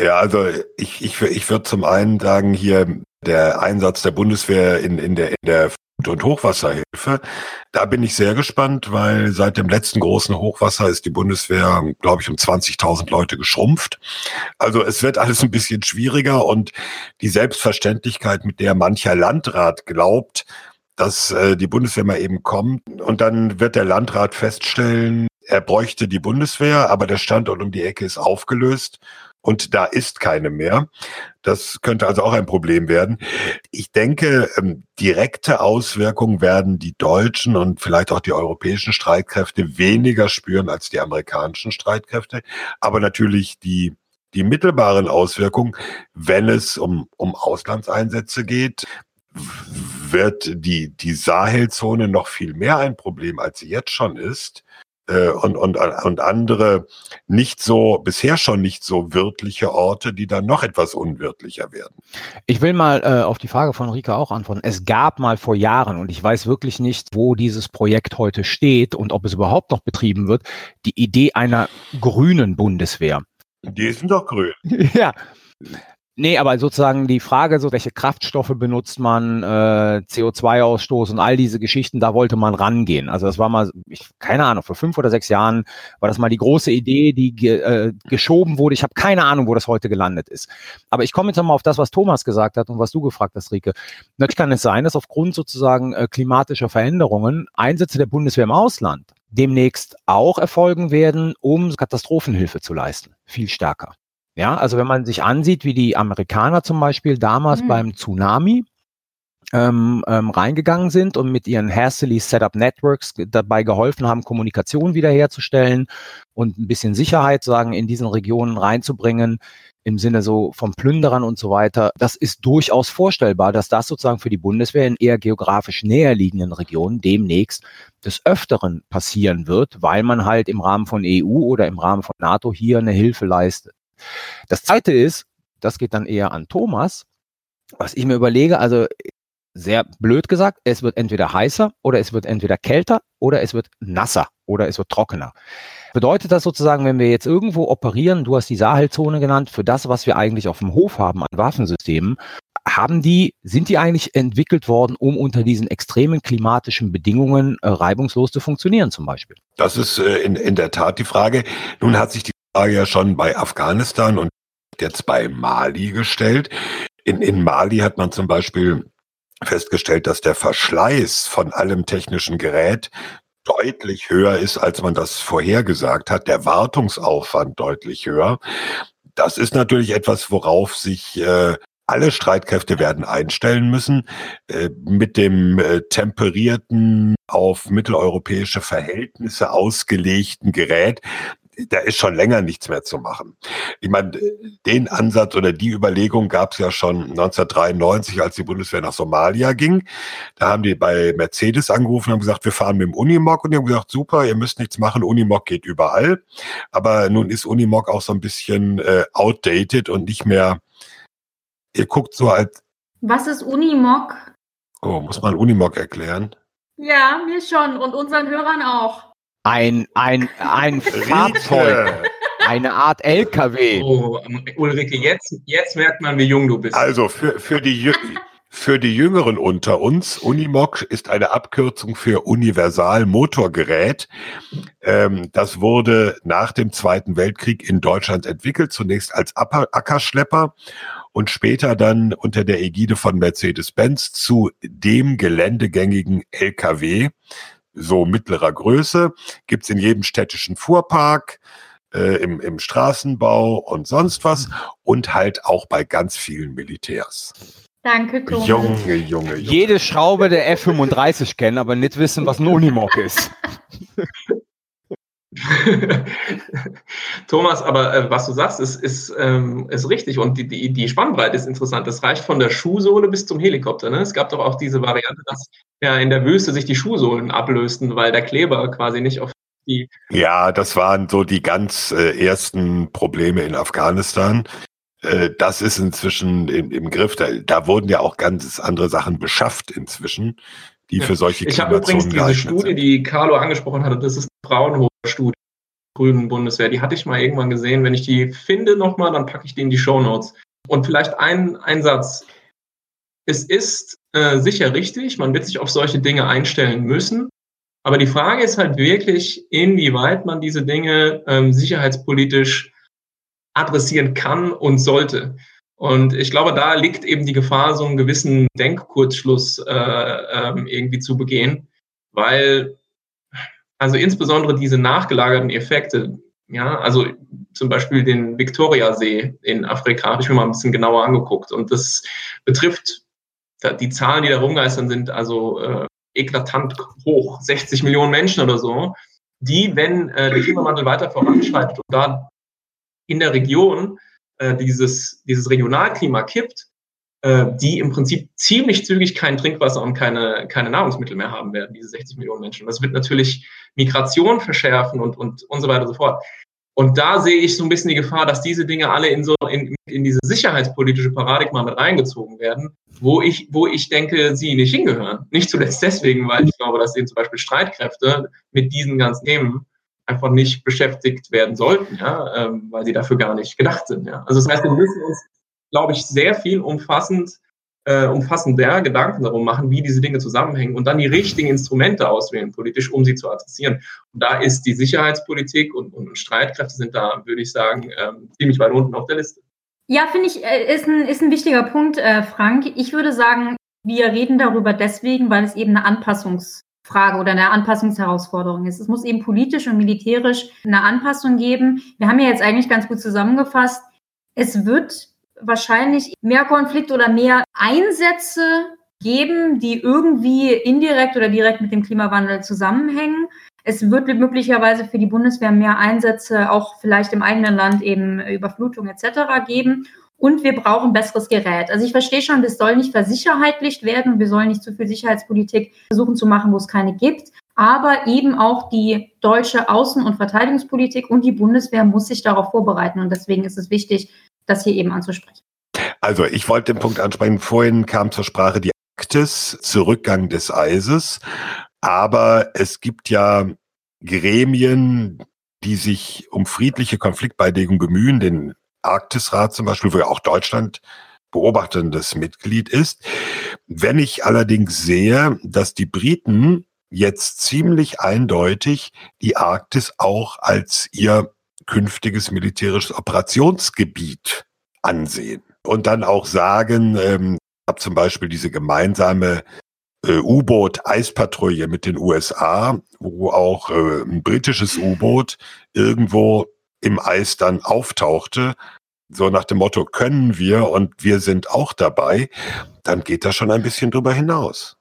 Ja, also ich, ich, ich würde zum einen sagen, hier der Einsatz der Bundeswehr in, in der, in der und Hochwasserhilfe. Da bin ich sehr gespannt, weil seit dem letzten großen Hochwasser ist die Bundeswehr, glaube ich, um 20.000 Leute geschrumpft. Also es wird alles ein bisschen schwieriger und die Selbstverständlichkeit, mit der mancher Landrat glaubt, dass äh, die Bundeswehr mal eben kommt und dann wird der Landrat feststellen, er bräuchte die Bundeswehr, aber der Standort um die Ecke ist aufgelöst und da ist keine mehr. Das könnte also auch ein Problem werden. Ich denke, ähm, direkte Auswirkungen werden die deutschen und vielleicht auch die europäischen Streitkräfte weniger spüren als die amerikanischen Streitkräfte. Aber natürlich die die mittelbaren Auswirkungen, wenn es um, um Auslandseinsätze geht, wird die, die Sahelzone noch viel mehr ein Problem, als sie jetzt schon ist. Äh, und, und, und andere nicht so, bisher schon nicht so wirtliche Orte, die dann noch etwas unwirtlicher werden. Ich will mal äh, auf die Frage von Rika auch antworten. Es gab mal vor Jahren, und ich weiß wirklich nicht, wo dieses Projekt heute steht und ob es überhaupt noch betrieben wird, die Idee einer grünen Bundeswehr. Die sind doch grün. ja, Nee, aber sozusagen die Frage, so welche Kraftstoffe benutzt man, äh, CO2-Ausstoß und all diese Geschichten, da wollte man rangehen. Also das war mal, ich, keine Ahnung, vor fünf oder sechs Jahren war das mal die große Idee, die ge, äh, geschoben wurde. Ich habe keine Ahnung, wo das heute gelandet ist. Aber ich komme jetzt nochmal auf das, was Thomas gesagt hat und was du gefragt hast, Rike. Natürlich kann es sein, dass aufgrund sozusagen äh, klimatischer Veränderungen Einsätze der Bundeswehr im Ausland demnächst auch erfolgen werden, um Katastrophenhilfe zu leisten. Viel stärker. Ja, also wenn man sich ansieht, wie die Amerikaner zum Beispiel damals mhm. beim Tsunami ähm, ähm, reingegangen sind und mit ihren hastily set up Networks dabei geholfen haben, Kommunikation wiederherzustellen und ein bisschen Sicherheit sagen in diesen Regionen reinzubringen im Sinne so von Plünderern und so weiter. Das ist durchaus vorstellbar, dass das sozusagen für die Bundeswehr in eher geografisch näher liegenden Regionen demnächst des Öfteren passieren wird, weil man halt im Rahmen von EU oder im Rahmen von NATO hier eine Hilfe leistet. Das zweite ist, das geht dann eher an Thomas, was ich mir überlege, also sehr blöd gesagt, es wird entweder heißer oder es wird entweder kälter oder es wird nasser oder es wird trockener. Bedeutet das sozusagen, wenn wir jetzt irgendwo operieren, du hast die Sahelzone genannt, für das, was wir eigentlich auf dem Hof haben an Waffensystemen, haben die, sind die eigentlich entwickelt worden, um unter diesen extremen klimatischen Bedingungen äh, reibungslos zu funktionieren zum Beispiel? Das ist äh, in, in der Tat die Frage. Nun hat sich die ja schon bei Afghanistan und jetzt bei Mali gestellt. In, in Mali hat man zum Beispiel festgestellt, dass der Verschleiß von allem technischen Gerät deutlich höher ist, als man das vorhergesagt hat, der Wartungsaufwand deutlich höher. Das ist natürlich etwas, worauf sich äh, alle Streitkräfte werden einstellen müssen, äh, mit dem äh, temperierten, auf mitteleuropäische Verhältnisse ausgelegten Gerät da ist schon länger nichts mehr zu machen. Ich meine, den Ansatz oder die Überlegung gab es ja schon 1993, als die Bundeswehr nach Somalia ging. Da haben die bei Mercedes angerufen und haben gesagt, wir fahren mit dem Unimog und die haben gesagt, super, ihr müsst nichts machen, Unimog geht überall. Aber nun ist Unimog auch so ein bisschen äh, outdated und nicht mehr, ihr guckt so als... Was ist Unimog? Oh, muss man Unimog erklären? Ja, mir schon und unseren Hörern auch. Ein, ein, ein Fahrzeug. Eine Art LKW. Oh, Ulrike, jetzt, jetzt merkt man, wie jung du bist. Also für, für, die, für die Jüngeren unter uns, Unimog ist eine Abkürzung für Universal Motorgerät. Ähm, das wurde nach dem Zweiten Weltkrieg in Deutschland entwickelt, zunächst als Ackerschlepper und später dann unter der Ägide von Mercedes-Benz zu dem geländegängigen LKW so mittlerer Größe, gibt's in jedem städtischen Fuhrpark, äh, im, im Straßenbau und sonst was und halt auch bei ganz vielen Militärs. Danke, Thomas. Junge, Junge, Junge. Jede Schraube der F-35 kennen, aber nicht wissen, was ein Unimog ist. Thomas, aber äh, was du sagst, ist, ist, ähm, ist richtig und die, die, die Spannbreite ist interessant. Das reicht von der Schuhsohle bis zum Helikopter. Ne? Es gab doch auch diese Variante, dass ja in der Wüste sich die Schuhsohlen ablösten, weil der Kleber quasi nicht auf die. Ja, das waren so die ganz äh, ersten Probleme in Afghanistan. Äh, das ist inzwischen im, im Griff. Da, da wurden ja auch ganz andere Sachen beschafft inzwischen die für solche Ich habe übrigens diese Studie, sind. die Carlo angesprochen hatte, das ist Fraunhofer-Studie Grünen Bundeswehr. Die hatte ich mal irgendwann gesehen. Wenn ich die finde nochmal, dann packe ich die in die Show Notes. Und vielleicht ein, ein Satz. Es ist äh, sicher richtig, man wird sich auf solche Dinge einstellen müssen. Aber die Frage ist halt wirklich, inwieweit man diese Dinge ähm, sicherheitspolitisch adressieren kann und sollte. Und ich glaube, da liegt eben die Gefahr, so einen gewissen Denkkurzschluss äh, ähm, irgendwie zu begehen, weil also insbesondere diese nachgelagerten Effekte, ja, also zum Beispiel den Viktoriasee in Afrika habe ich mir mal ein bisschen genauer angeguckt. Und das betrifft die Zahlen, die da rumgeistern, sind also äh, eklatant hoch, 60 Millionen Menschen oder so, die, wenn äh, der Klimawandel weiter voranschreitet und da in der Region äh, dieses, dieses Regionalklima kippt, die im Prinzip ziemlich zügig kein Trinkwasser und keine, keine Nahrungsmittel mehr haben werden, diese 60 Millionen Menschen. Das wird natürlich Migration verschärfen und, und, und so weiter und so fort. Und da sehe ich so ein bisschen die Gefahr, dass diese Dinge alle in so in, in diese sicherheitspolitische Paradigma mit reingezogen werden, wo ich, wo ich denke, sie nicht hingehören. Nicht zuletzt deswegen, weil ich glaube, dass eben zum Beispiel Streitkräfte mit diesen ganzen Themen einfach nicht beschäftigt werden sollten, ja, ähm, weil sie dafür gar nicht gedacht sind. Ja. Also das heißt, wir müssen uns, glaube ich, sehr viel umfassend äh, umfassender Gedanken darum machen, wie diese Dinge zusammenhängen und dann die richtigen Instrumente auswählen, politisch, um sie zu adressieren. Und da ist die Sicherheitspolitik und, und Streitkräfte sind da, würde ich sagen, ähm, ziemlich weit unten auf der Liste. Ja, finde ich, äh, ist ein, ist ein wichtiger Punkt, äh, Frank. Ich würde sagen, wir reden darüber deswegen, weil es eben eine Anpassungsfrage oder eine Anpassungsherausforderung ist. Es muss eben politisch und militärisch eine Anpassung geben. Wir haben ja jetzt eigentlich ganz gut zusammengefasst. Es wird wahrscheinlich mehr Konflikt oder mehr Einsätze geben, die irgendwie indirekt oder direkt mit dem Klimawandel zusammenhängen. Es wird möglicherweise für die Bundeswehr mehr Einsätze auch vielleicht im eigenen Land eben Überflutung etc. geben. Und wir brauchen besseres Gerät. Also ich verstehe schon, das soll nicht versicherheitlicht werden. Wir sollen nicht zu viel Sicherheitspolitik versuchen zu machen, wo es keine gibt. Aber eben auch die deutsche Außen- und Verteidigungspolitik und die Bundeswehr muss sich darauf vorbereiten. Und deswegen ist es wichtig, das hier eben anzusprechen. Also ich wollte den Punkt ansprechen. Vorhin kam zur Sprache die Arktis, Zurückgang des Eises. Aber es gibt ja Gremien, die sich um friedliche Konfliktbeilegung bemühen, den Arktisrat zum Beispiel, wo ja auch Deutschland beobachtendes Mitglied ist. Wenn ich allerdings sehe, dass die Briten jetzt ziemlich eindeutig die Arktis auch als ihr künftiges militärisches Operationsgebiet ansehen. Und dann auch sagen, ähm, habe zum Beispiel diese gemeinsame äh, U-Boot-Eispatrouille mit den USA, wo auch äh, ein britisches U-Boot irgendwo im Eis dann auftauchte, so nach dem Motto, können wir und wir sind auch dabei, dann geht das schon ein bisschen drüber hinaus.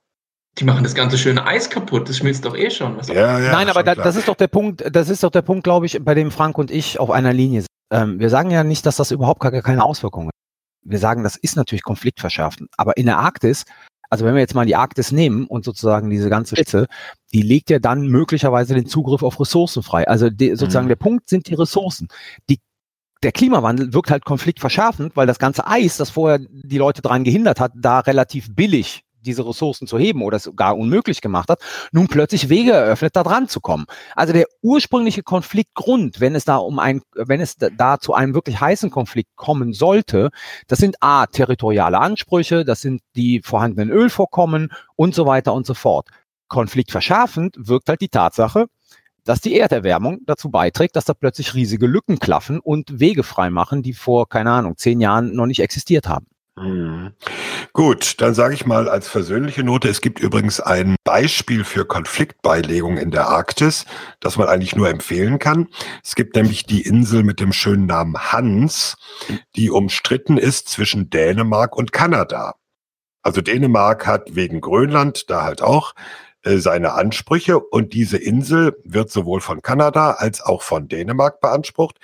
Die machen das ganze schöne Eis kaputt, das schmilzt doch eh schon. Ja, ja, Nein, aber da, das ist doch der Punkt, das ist doch der Punkt, glaube ich, bei dem Frank und ich auf einer Linie sind. Ähm, wir sagen ja nicht, dass das überhaupt gar keine Auswirkungen hat. Wir sagen, das ist natürlich konfliktverschärfend. Aber in der Arktis, also wenn wir jetzt mal die Arktis nehmen und sozusagen diese ganze Spitze, die legt ja dann möglicherweise den Zugriff auf Ressourcen frei. Also die, sozusagen mhm. der Punkt sind die Ressourcen. Die der Klimawandel wirkt halt konfliktverschärfend, weil das ganze Eis, das vorher die Leute daran gehindert hat, da relativ billig diese Ressourcen zu heben oder es gar unmöglich gemacht hat, nun plötzlich Wege eröffnet, da dran zu kommen. Also der ursprüngliche Konfliktgrund, wenn es da um ein, wenn es da zu einem wirklich heißen Konflikt kommen sollte, das sind A, territoriale Ansprüche, das sind die vorhandenen Ölvorkommen und so weiter und so fort. Konfliktverschärfend wirkt halt die Tatsache, dass die Erderwärmung dazu beiträgt, dass da plötzlich riesige Lücken klaffen und Wege frei machen, die vor, keine Ahnung, zehn Jahren noch nicht existiert haben. Mhm. Gut, dann sage ich mal als versöhnliche Note, es gibt übrigens ein Beispiel für Konfliktbeilegung in der Arktis, das man eigentlich nur empfehlen kann. Es gibt nämlich die Insel mit dem schönen Namen Hans, die umstritten ist zwischen Dänemark und Kanada. Also Dänemark hat wegen Grönland da halt auch seine Ansprüche und diese Insel wird sowohl von Kanada als auch von Dänemark beansprucht.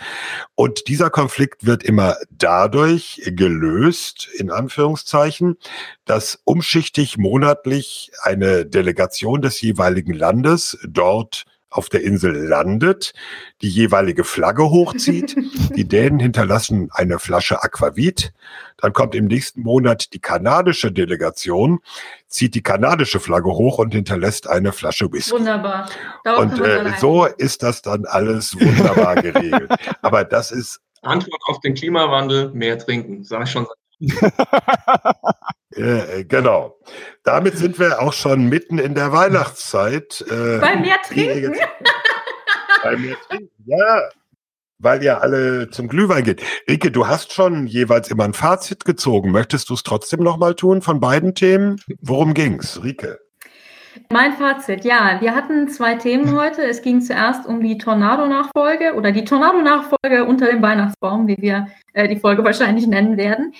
Und dieser Konflikt wird immer dadurch gelöst, in Anführungszeichen, dass umschichtig monatlich eine Delegation des jeweiligen Landes dort auf der Insel landet, die jeweilige Flagge hochzieht. Die Dänen hinterlassen eine Flasche Aquavit. Dann kommt im nächsten Monat die kanadische Delegation, zieht die kanadische Flagge hoch und hinterlässt eine Flasche Whisky. Wunderbar. Darauf und äh, so ist das dann alles wunderbar geregelt. Aber das ist Antwort auf den Klimawandel, mehr trinken, sage ich schon äh, genau. Damit sind wir auch schon mitten in der Weihnachtszeit. Äh, bei mehr trinken. bei mehr trinken, ja. Weil ja alle zum Glühwein geht. Rike, du hast schon jeweils immer ein Fazit gezogen. Möchtest du es trotzdem nochmal tun von beiden Themen? Worum ging's, Rike? Mein Fazit, ja, wir hatten zwei Themen heute. Es ging zuerst um die Tornado-Nachfolge oder die Tornado-Nachfolge unter dem Weihnachtsbaum, wie wir äh, die Folge wahrscheinlich nennen werden.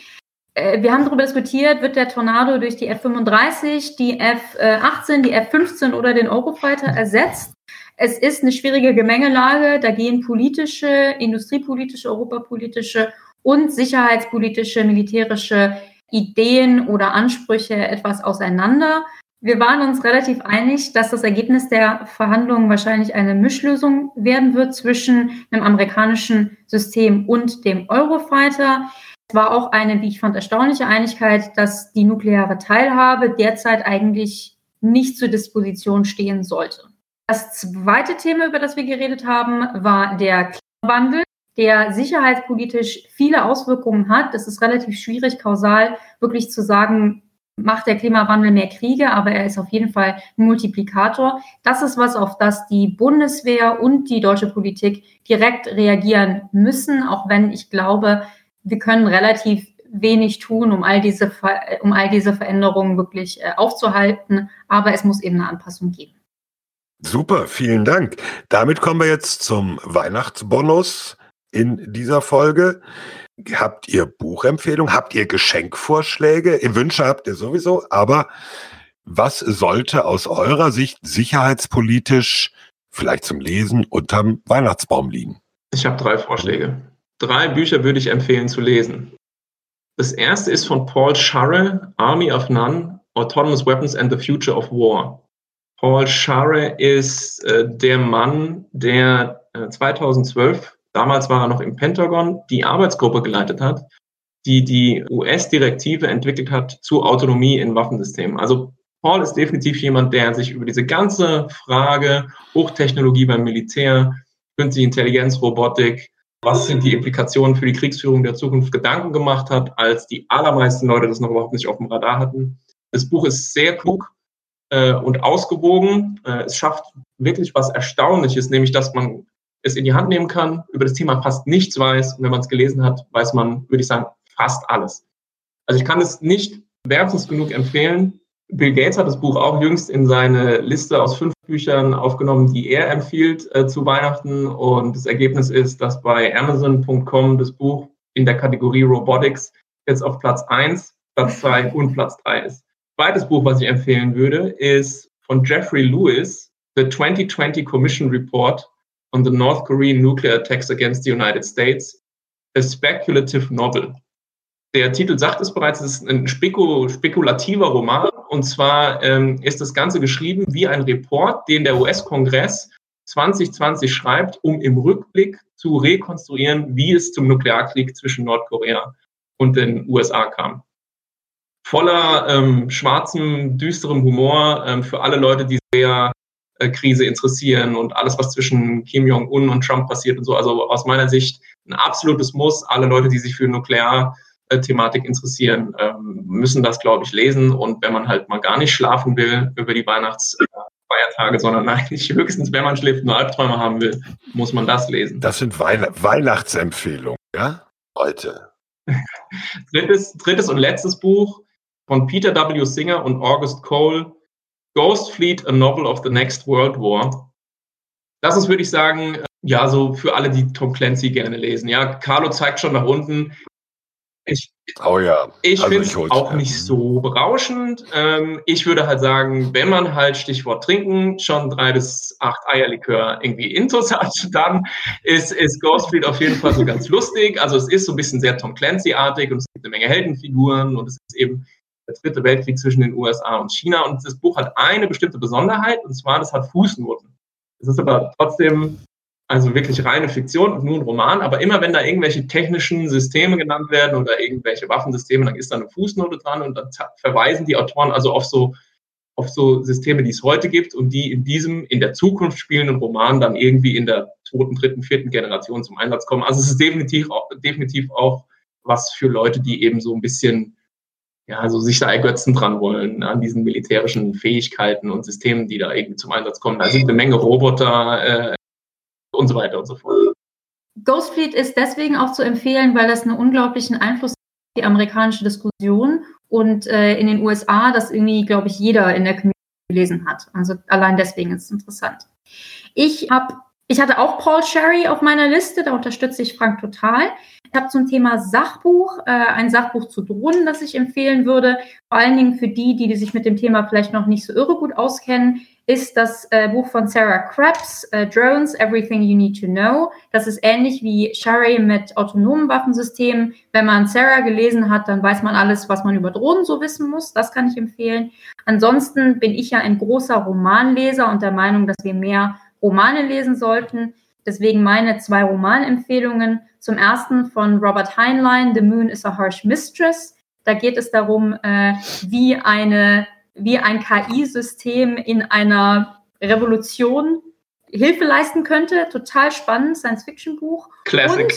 Äh, wir haben darüber diskutiert, wird der Tornado durch die F-35, die F-18, die F-15 oder den Eurofighter ersetzt. Es ist eine schwierige Gemengelage. Da gehen politische, industriepolitische, europapolitische und sicherheitspolitische, militärische Ideen oder Ansprüche etwas auseinander. Wir waren uns relativ einig, dass das Ergebnis der Verhandlungen wahrscheinlich eine Mischlösung werden wird zwischen einem amerikanischen System und dem Eurofighter. Es war auch eine, wie ich fand, erstaunliche Einigkeit, dass die nukleare Teilhabe derzeit eigentlich nicht zur Disposition stehen sollte. Das zweite Thema, über das wir geredet haben, war der Klimawandel, der sicherheitspolitisch viele Auswirkungen hat. Es ist relativ schwierig, kausal wirklich zu sagen, macht der Klimawandel mehr Kriege, aber er ist auf jeden Fall ein Multiplikator. Das ist was, auf das die Bundeswehr und die deutsche Politik direkt reagieren müssen, auch wenn ich glaube, wir können relativ wenig tun, um all diese, um all diese Veränderungen wirklich äh, aufzuhalten. Aber es muss eben eine Anpassung geben. Super, vielen Dank. Damit kommen wir jetzt zum Weihnachtsbonus in dieser Folge. Habt ihr Buchempfehlungen? Habt ihr Geschenkvorschläge? Wünsche habt ihr sowieso, aber was sollte aus eurer Sicht sicherheitspolitisch vielleicht zum Lesen unterm Weihnachtsbaum liegen? Ich habe drei Vorschläge. Drei Bücher würde ich empfehlen zu lesen. Das erste ist von Paul Scharre, Army of None, Autonomous Weapons and the Future of War. Paul Scharre ist äh, der Mann, der äh, 2012 damals war er noch im Pentagon, die Arbeitsgruppe geleitet hat, die die US-Direktive entwickelt hat zur Autonomie in Waffensystemen. Also Paul ist definitiv jemand, der sich über diese ganze Frage Hochtechnologie beim Militär, künstliche Intelligenz, Robotik, was sind die Implikationen für die Kriegsführung der Zukunft Gedanken gemacht hat, als die allermeisten Leute das noch überhaupt nicht auf dem Radar hatten. Das Buch ist sehr klug äh, und ausgewogen. Äh, es schafft wirklich was Erstaunliches, nämlich dass man es in die Hand nehmen kann, über das Thema fast nichts weiß. Und wenn man es gelesen hat, weiß man, würde ich sagen, fast alles. Also ich kann es nicht wärmstens genug empfehlen. Bill Gates hat das Buch auch jüngst in seine Liste aus fünf Büchern aufgenommen, die er empfiehlt äh, zu Weihnachten. Und das Ergebnis ist, dass bei Amazon.com das Buch in der Kategorie Robotics jetzt auf Platz 1, Platz 2 und Platz 3 ist. Zweites Buch, was ich empfehlen würde, ist von Jeffrey Lewis, The 2020 Commission Report on the North Korean nuclear attacks against the United States, a speculative novel. Der Titel sagt es bereits, es ist ein spekul spekulativer Roman. Und zwar ähm, ist das Ganze geschrieben wie ein Report, den der US-Kongress 2020 schreibt, um im Rückblick zu rekonstruieren, wie es zum Nuklearkrieg zwischen Nordkorea und den USA kam. Voller ähm, schwarzem, düsterem Humor ähm, für alle Leute, die sehr äh, Krise interessieren und alles, was zwischen Kim Jong-un und Trump passiert und so. Also aus meiner Sicht ein absolutes Muss. Alle Leute, die sich für Nuklearthematik interessieren, ähm, müssen das, glaube ich, lesen. Und wenn man halt mal gar nicht schlafen will über die Weihnachtsfeiertage, sondern eigentlich höchstens, wenn man schläft, nur Albträume haben will, muss man das lesen. Das sind Weihn Weihnachtsempfehlungen, ja? Heute. drittes, drittes und letztes Buch von Peter W. Singer und August Cole, Ghost Fleet, a novel of the next World War. Das ist, würde ich sagen, ja, so für alle, die Tom Clancy gerne lesen. Ja, Carlo zeigt schon nach unten. Ich, oh ja. Ich also finde es auch nicht so berauschend. Ähm, ich würde halt sagen, wenn man halt Stichwort trinken schon drei bis acht Eierlikör irgendwie intus hat, dann ist, ist Ghost Fleet auf jeden Fall so ganz lustig. Also es ist so ein bisschen sehr Tom Clancy-artig und es gibt eine Menge Heldenfiguren und es ist eben der dritte Weltkrieg zwischen den USA und China. Und das Buch hat eine bestimmte Besonderheit, und zwar, das hat Fußnoten. Es ist aber trotzdem also wirklich reine Fiktion und nur ein Roman, aber immer wenn da irgendwelche technischen Systeme genannt werden oder irgendwelche Waffensysteme, dann ist da eine Fußnote dran und dann verweisen die Autoren also auf so, auf so Systeme, die es heute gibt und die in diesem, in der Zukunft spielenden Roman dann irgendwie in der zweiten, dritten, vierten Generation zum Einsatz kommen. Also es ist definitiv auch, definitiv auch was für Leute, die eben so ein bisschen ja, also sich da ergötzen dran wollen an diesen militärischen Fähigkeiten und Systemen, die da irgendwie zum Einsatz kommen. Da sind eine Menge Roboter äh, und so weiter und so fort. Ghost Fleet ist deswegen auch zu empfehlen, weil das einen unglaublichen Einfluss auf die amerikanische Diskussion und äh, in den USA, das irgendwie, glaube ich, jeder in der Community gelesen hat. Also allein deswegen ist es interessant. Ich habe ich hatte auch Paul Sherry auf meiner Liste, da unterstütze ich Frank total. Ich habe zum Thema Sachbuch, äh, ein Sachbuch zu Drohnen, das ich empfehlen würde. Vor allen Dingen für die, die, die sich mit dem Thema vielleicht noch nicht so irre gut auskennen ist das äh, Buch von Sarah Krebs, äh, Drones, Everything You Need to Know. Das ist ähnlich wie Shari mit autonomen Waffensystemen. Wenn man Sarah gelesen hat, dann weiß man alles, was man über Drohnen so wissen muss. Das kann ich empfehlen. Ansonsten bin ich ja ein großer Romanleser und der Meinung, dass wir mehr Romane lesen sollten. Deswegen meine zwei Romanempfehlungen. Zum ersten von Robert Heinlein, The Moon is a Harsh Mistress. Da geht es darum, äh, wie eine wie ein KI-System in einer Revolution Hilfe leisten könnte. Total spannend, Science-Fiction-Buch. Classic. Und,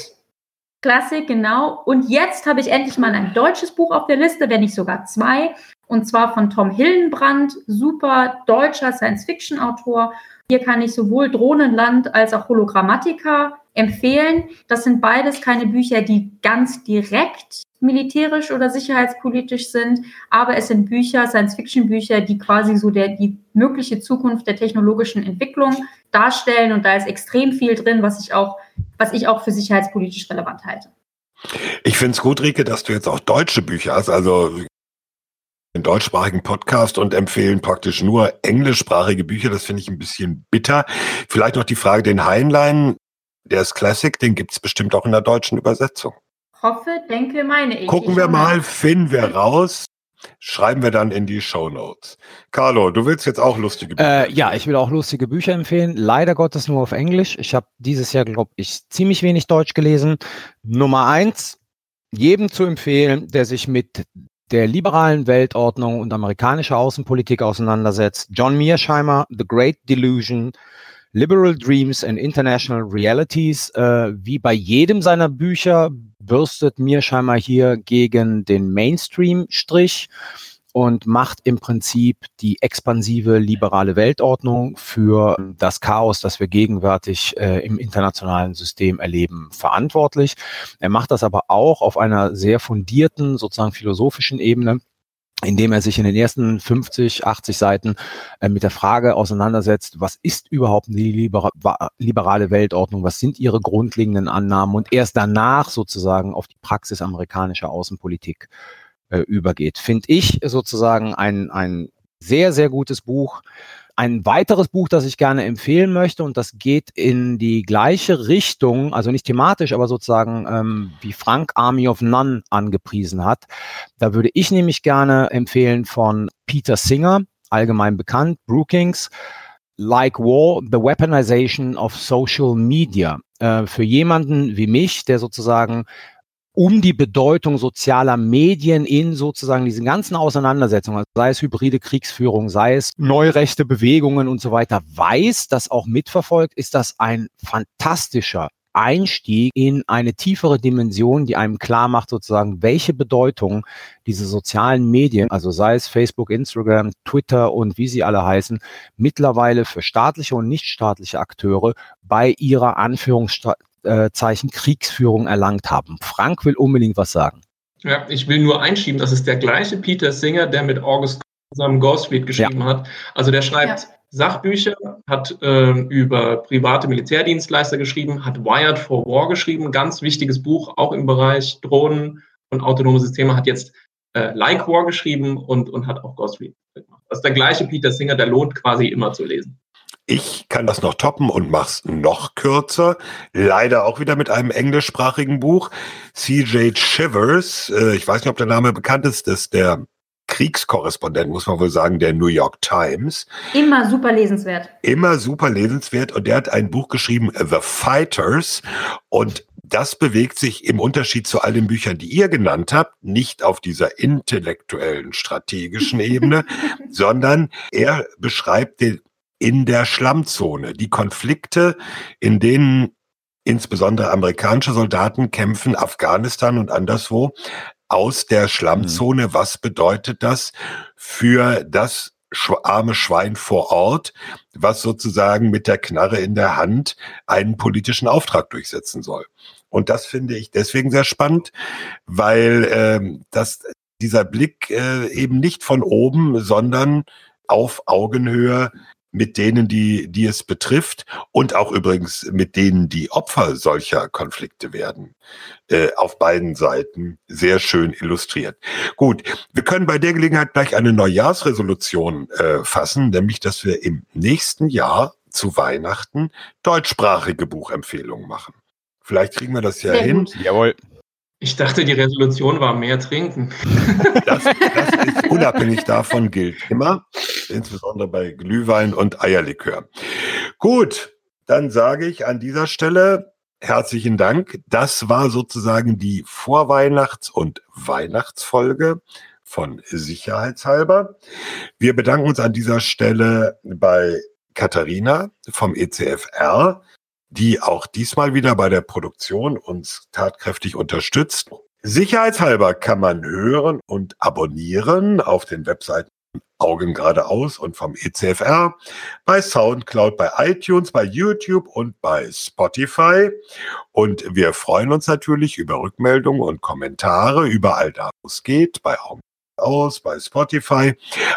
Classic, genau. Und jetzt habe ich endlich mal ein deutsches Buch auf der Liste, wenn nicht sogar zwei. Und zwar von Tom Hillenbrand, super deutscher Science-Fiction-Autor. Hier kann ich sowohl Drohnenland als auch Hologrammatika empfehlen. Das sind beides keine Bücher, die ganz direkt militärisch oder sicherheitspolitisch sind, aber es sind Bücher, Science-Fiction-Bücher, die quasi so der, die mögliche Zukunft der technologischen Entwicklung darstellen und da ist extrem viel drin, was ich auch, was ich auch für sicherheitspolitisch relevant halte. Ich finde es gut, Rike, dass du jetzt auch deutsche Bücher hast, also den deutschsprachigen Podcast und empfehlen praktisch nur englischsprachige Bücher. Das finde ich ein bisschen bitter. Vielleicht noch die Frage, den Heinlein, der ist Classic, den gibt es bestimmt auch in der deutschen Übersetzung. Hoffe, denke, meine ich. Gucken ich wir mal, finden wir raus. Schreiben wir dann in die Show Notes. Carlo, du willst jetzt auch lustige Bücher? Äh, ja, ich will auch lustige Bücher empfehlen. Leider Gottes nur auf Englisch. Ich habe dieses Jahr, glaube ich, ziemlich wenig Deutsch gelesen. Nummer eins, jedem zu empfehlen, der sich mit der liberalen Weltordnung und amerikanischer Außenpolitik auseinandersetzt. John Mearsheimer, The Great Delusion, Liberal Dreams and International Realities. Äh, wie bei jedem seiner Bücher bürstet Mearsheimer hier gegen den Mainstream-Strich und macht im Prinzip die expansive liberale Weltordnung für das Chaos, das wir gegenwärtig äh, im internationalen System erleben, verantwortlich. Er macht das aber auch auf einer sehr fundierten, sozusagen philosophischen Ebene indem er sich in den ersten 50, 80 Seiten äh, mit der Frage auseinandersetzt, was ist überhaupt die libera liberale Weltordnung, was sind ihre grundlegenden Annahmen und erst danach sozusagen auf die Praxis amerikanischer Außenpolitik äh, übergeht. Finde ich sozusagen ein, ein sehr, sehr gutes Buch, ein weiteres Buch, das ich gerne empfehlen möchte, und das geht in die gleiche Richtung, also nicht thematisch, aber sozusagen ähm, wie Frank Army of None angepriesen hat. Da würde ich nämlich gerne empfehlen von Peter Singer, allgemein bekannt, Brookings, Like War, The Weaponization of Social Media. Äh, für jemanden wie mich, der sozusagen um die Bedeutung sozialer Medien in sozusagen diesen ganzen Auseinandersetzungen, also sei es hybride Kriegsführung, sei es neurechte Bewegungen und so weiter, weiß, das auch mitverfolgt, ist das ein fantastischer Einstieg in eine tiefere Dimension, die einem klar macht, sozusagen, welche Bedeutung diese sozialen Medien, also sei es Facebook, Instagram, Twitter und wie sie alle heißen, mittlerweile für staatliche und nichtstaatliche Akteure bei ihrer Anführungsstrategie äh, Zeichen Kriegsführung erlangt haben. Frank will unbedingt was sagen. Ja, ich will nur einschieben, das ist der gleiche Peter Singer, der mit August zusammen Ghost Fleet geschrieben ja. hat. Also der schreibt ja. Sachbücher, hat äh, über private Militärdienstleister geschrieben, hat Wired for War geschrieben, ganz wichtiges Buch, auch im Bereich Drohnen und autonome Systeme, hat jetzt äh, Like War geschrieben und, und hat auch Ghost gemacht. Das ist der gleiche Peter Singer, der lohnt quasi immer zu lesen. Ich kann das noch toppen und mach's noch kürzer. Leider auch wieder mit einem englischsprachigen Buch. CJ Shivers, äh, ich weiß nicht, ob der Name bekannt ist, das ist der Kriegskorrespondent, muss man wohl sagen, der New York Times. Immer super lesenswert. Immer super lesenswert. Und der hat ein Buch geschrieben, The Fighters. Und das bewegt sich im Unterschied zu all den Büchern, die ihr genannt habt, nicht auf dieser intellektuellen, strategischen Ebene, sondern er beschreibt den in der Schlammzone. Die Konflikte, in denen insbesondere amerikanische Soldaten kämpfen, Afghanistan und anderswo, aus der Schlammzone. Mhm. Was bedeutet das für das arme Schwein vor Ort, was sozusagen mit der Knarre in der Hand einen politischen Auftrag durchsetzen soll? Und das finde ich deswegen sehr spannend, weil ähm, das, dieser Blick äh, eben nicht von oben, sondern auf Augenhöhe mit denen, die, die es betrifft und auch übrigens mit denen, die Opfer solcher Konflikte werden, äh, auf beiden Seiten sehr schön illustriert. Gut, wir können bei der Gelegenheit gleich eine Neujahrsresolution äh, fassen, nämlich, dass wir im nächsten Jahr zu Weihnachten deutschsprachige Buchempfehlungen machen. Vielleicht kriegen wir das ja Sehr hin. Gut. Jawohl. Ich dachte, die Resolution war mehr trinken. Das, das ist unabhängig davon gilt immer, insbesondere bei Glühwein und Eierlikör. Gut, dann sage ich an dieser Stelle herzlichen Dank. Das war sozusagen die Vorweihnachts- und Weihnachtsfolge von Sicherheitshalber. Wir bedanken uns an dieser Stelle bei Katharina vom ECFR, die auch diesmal wieder bei der Produktion uns tatkräftig unterstützt. Sicherheitshalber kann man hören und abonnieren auf den Webseiten Augen geradeaus und vom ECFR, bei Soundcloud, bei iTunes, bei YouTube und bei Spotify. Und wir freuen uns natürlich über Rückmeldungen und Kommentare überall da, wo es geht, bei Augen aus, bei Spotify,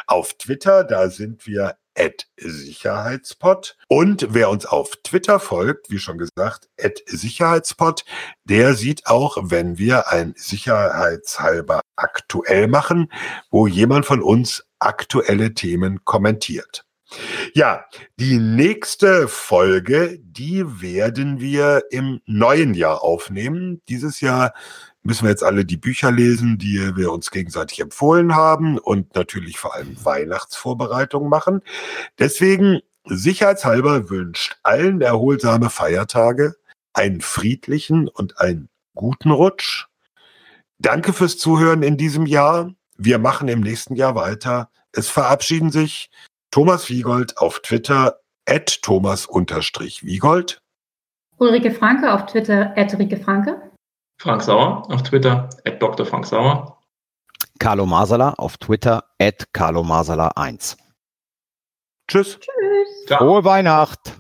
auf Twitter, da sind wir at Sicherheitspot. Und wer uns auf Twitter folgt, wie schon gesagt, at Sicherheitspot, der sieht auch, wenn wir ein Sicherheitshalber aktuell machen, wo jemand von uns aktuelle Themen kommentiert. Ja, die nächste Folge, die werden wir im neuen Jahr aufnehmen. Dieses Jahr müssen wir jetzt alle die Bücher lesen, die wir uns gegenseitig empfohlen haben und natürlich vor allem Weihnachtsvorbereitungen machen. Deswegen sicherheitshalber wünscht allen erholsame Feiertage, einen friedlichen und einen guten Rutsch. Danke fürs Zuhören in diesem Jahr. Wir machen im nächsten Jahr weiter. Es verabschieden sich Thomas Wiegold auf Twitter at Thomas-Wiegold. Ulrike Franke auf Twitter at Rike Franke. Frank Sauer auf Twitter, at Dr. Frank Sauer. Carlo Masala auf Twitter, at Carlo Masala 1. Tschüss. Tschüss. Ciao. Frohe Weihnacht!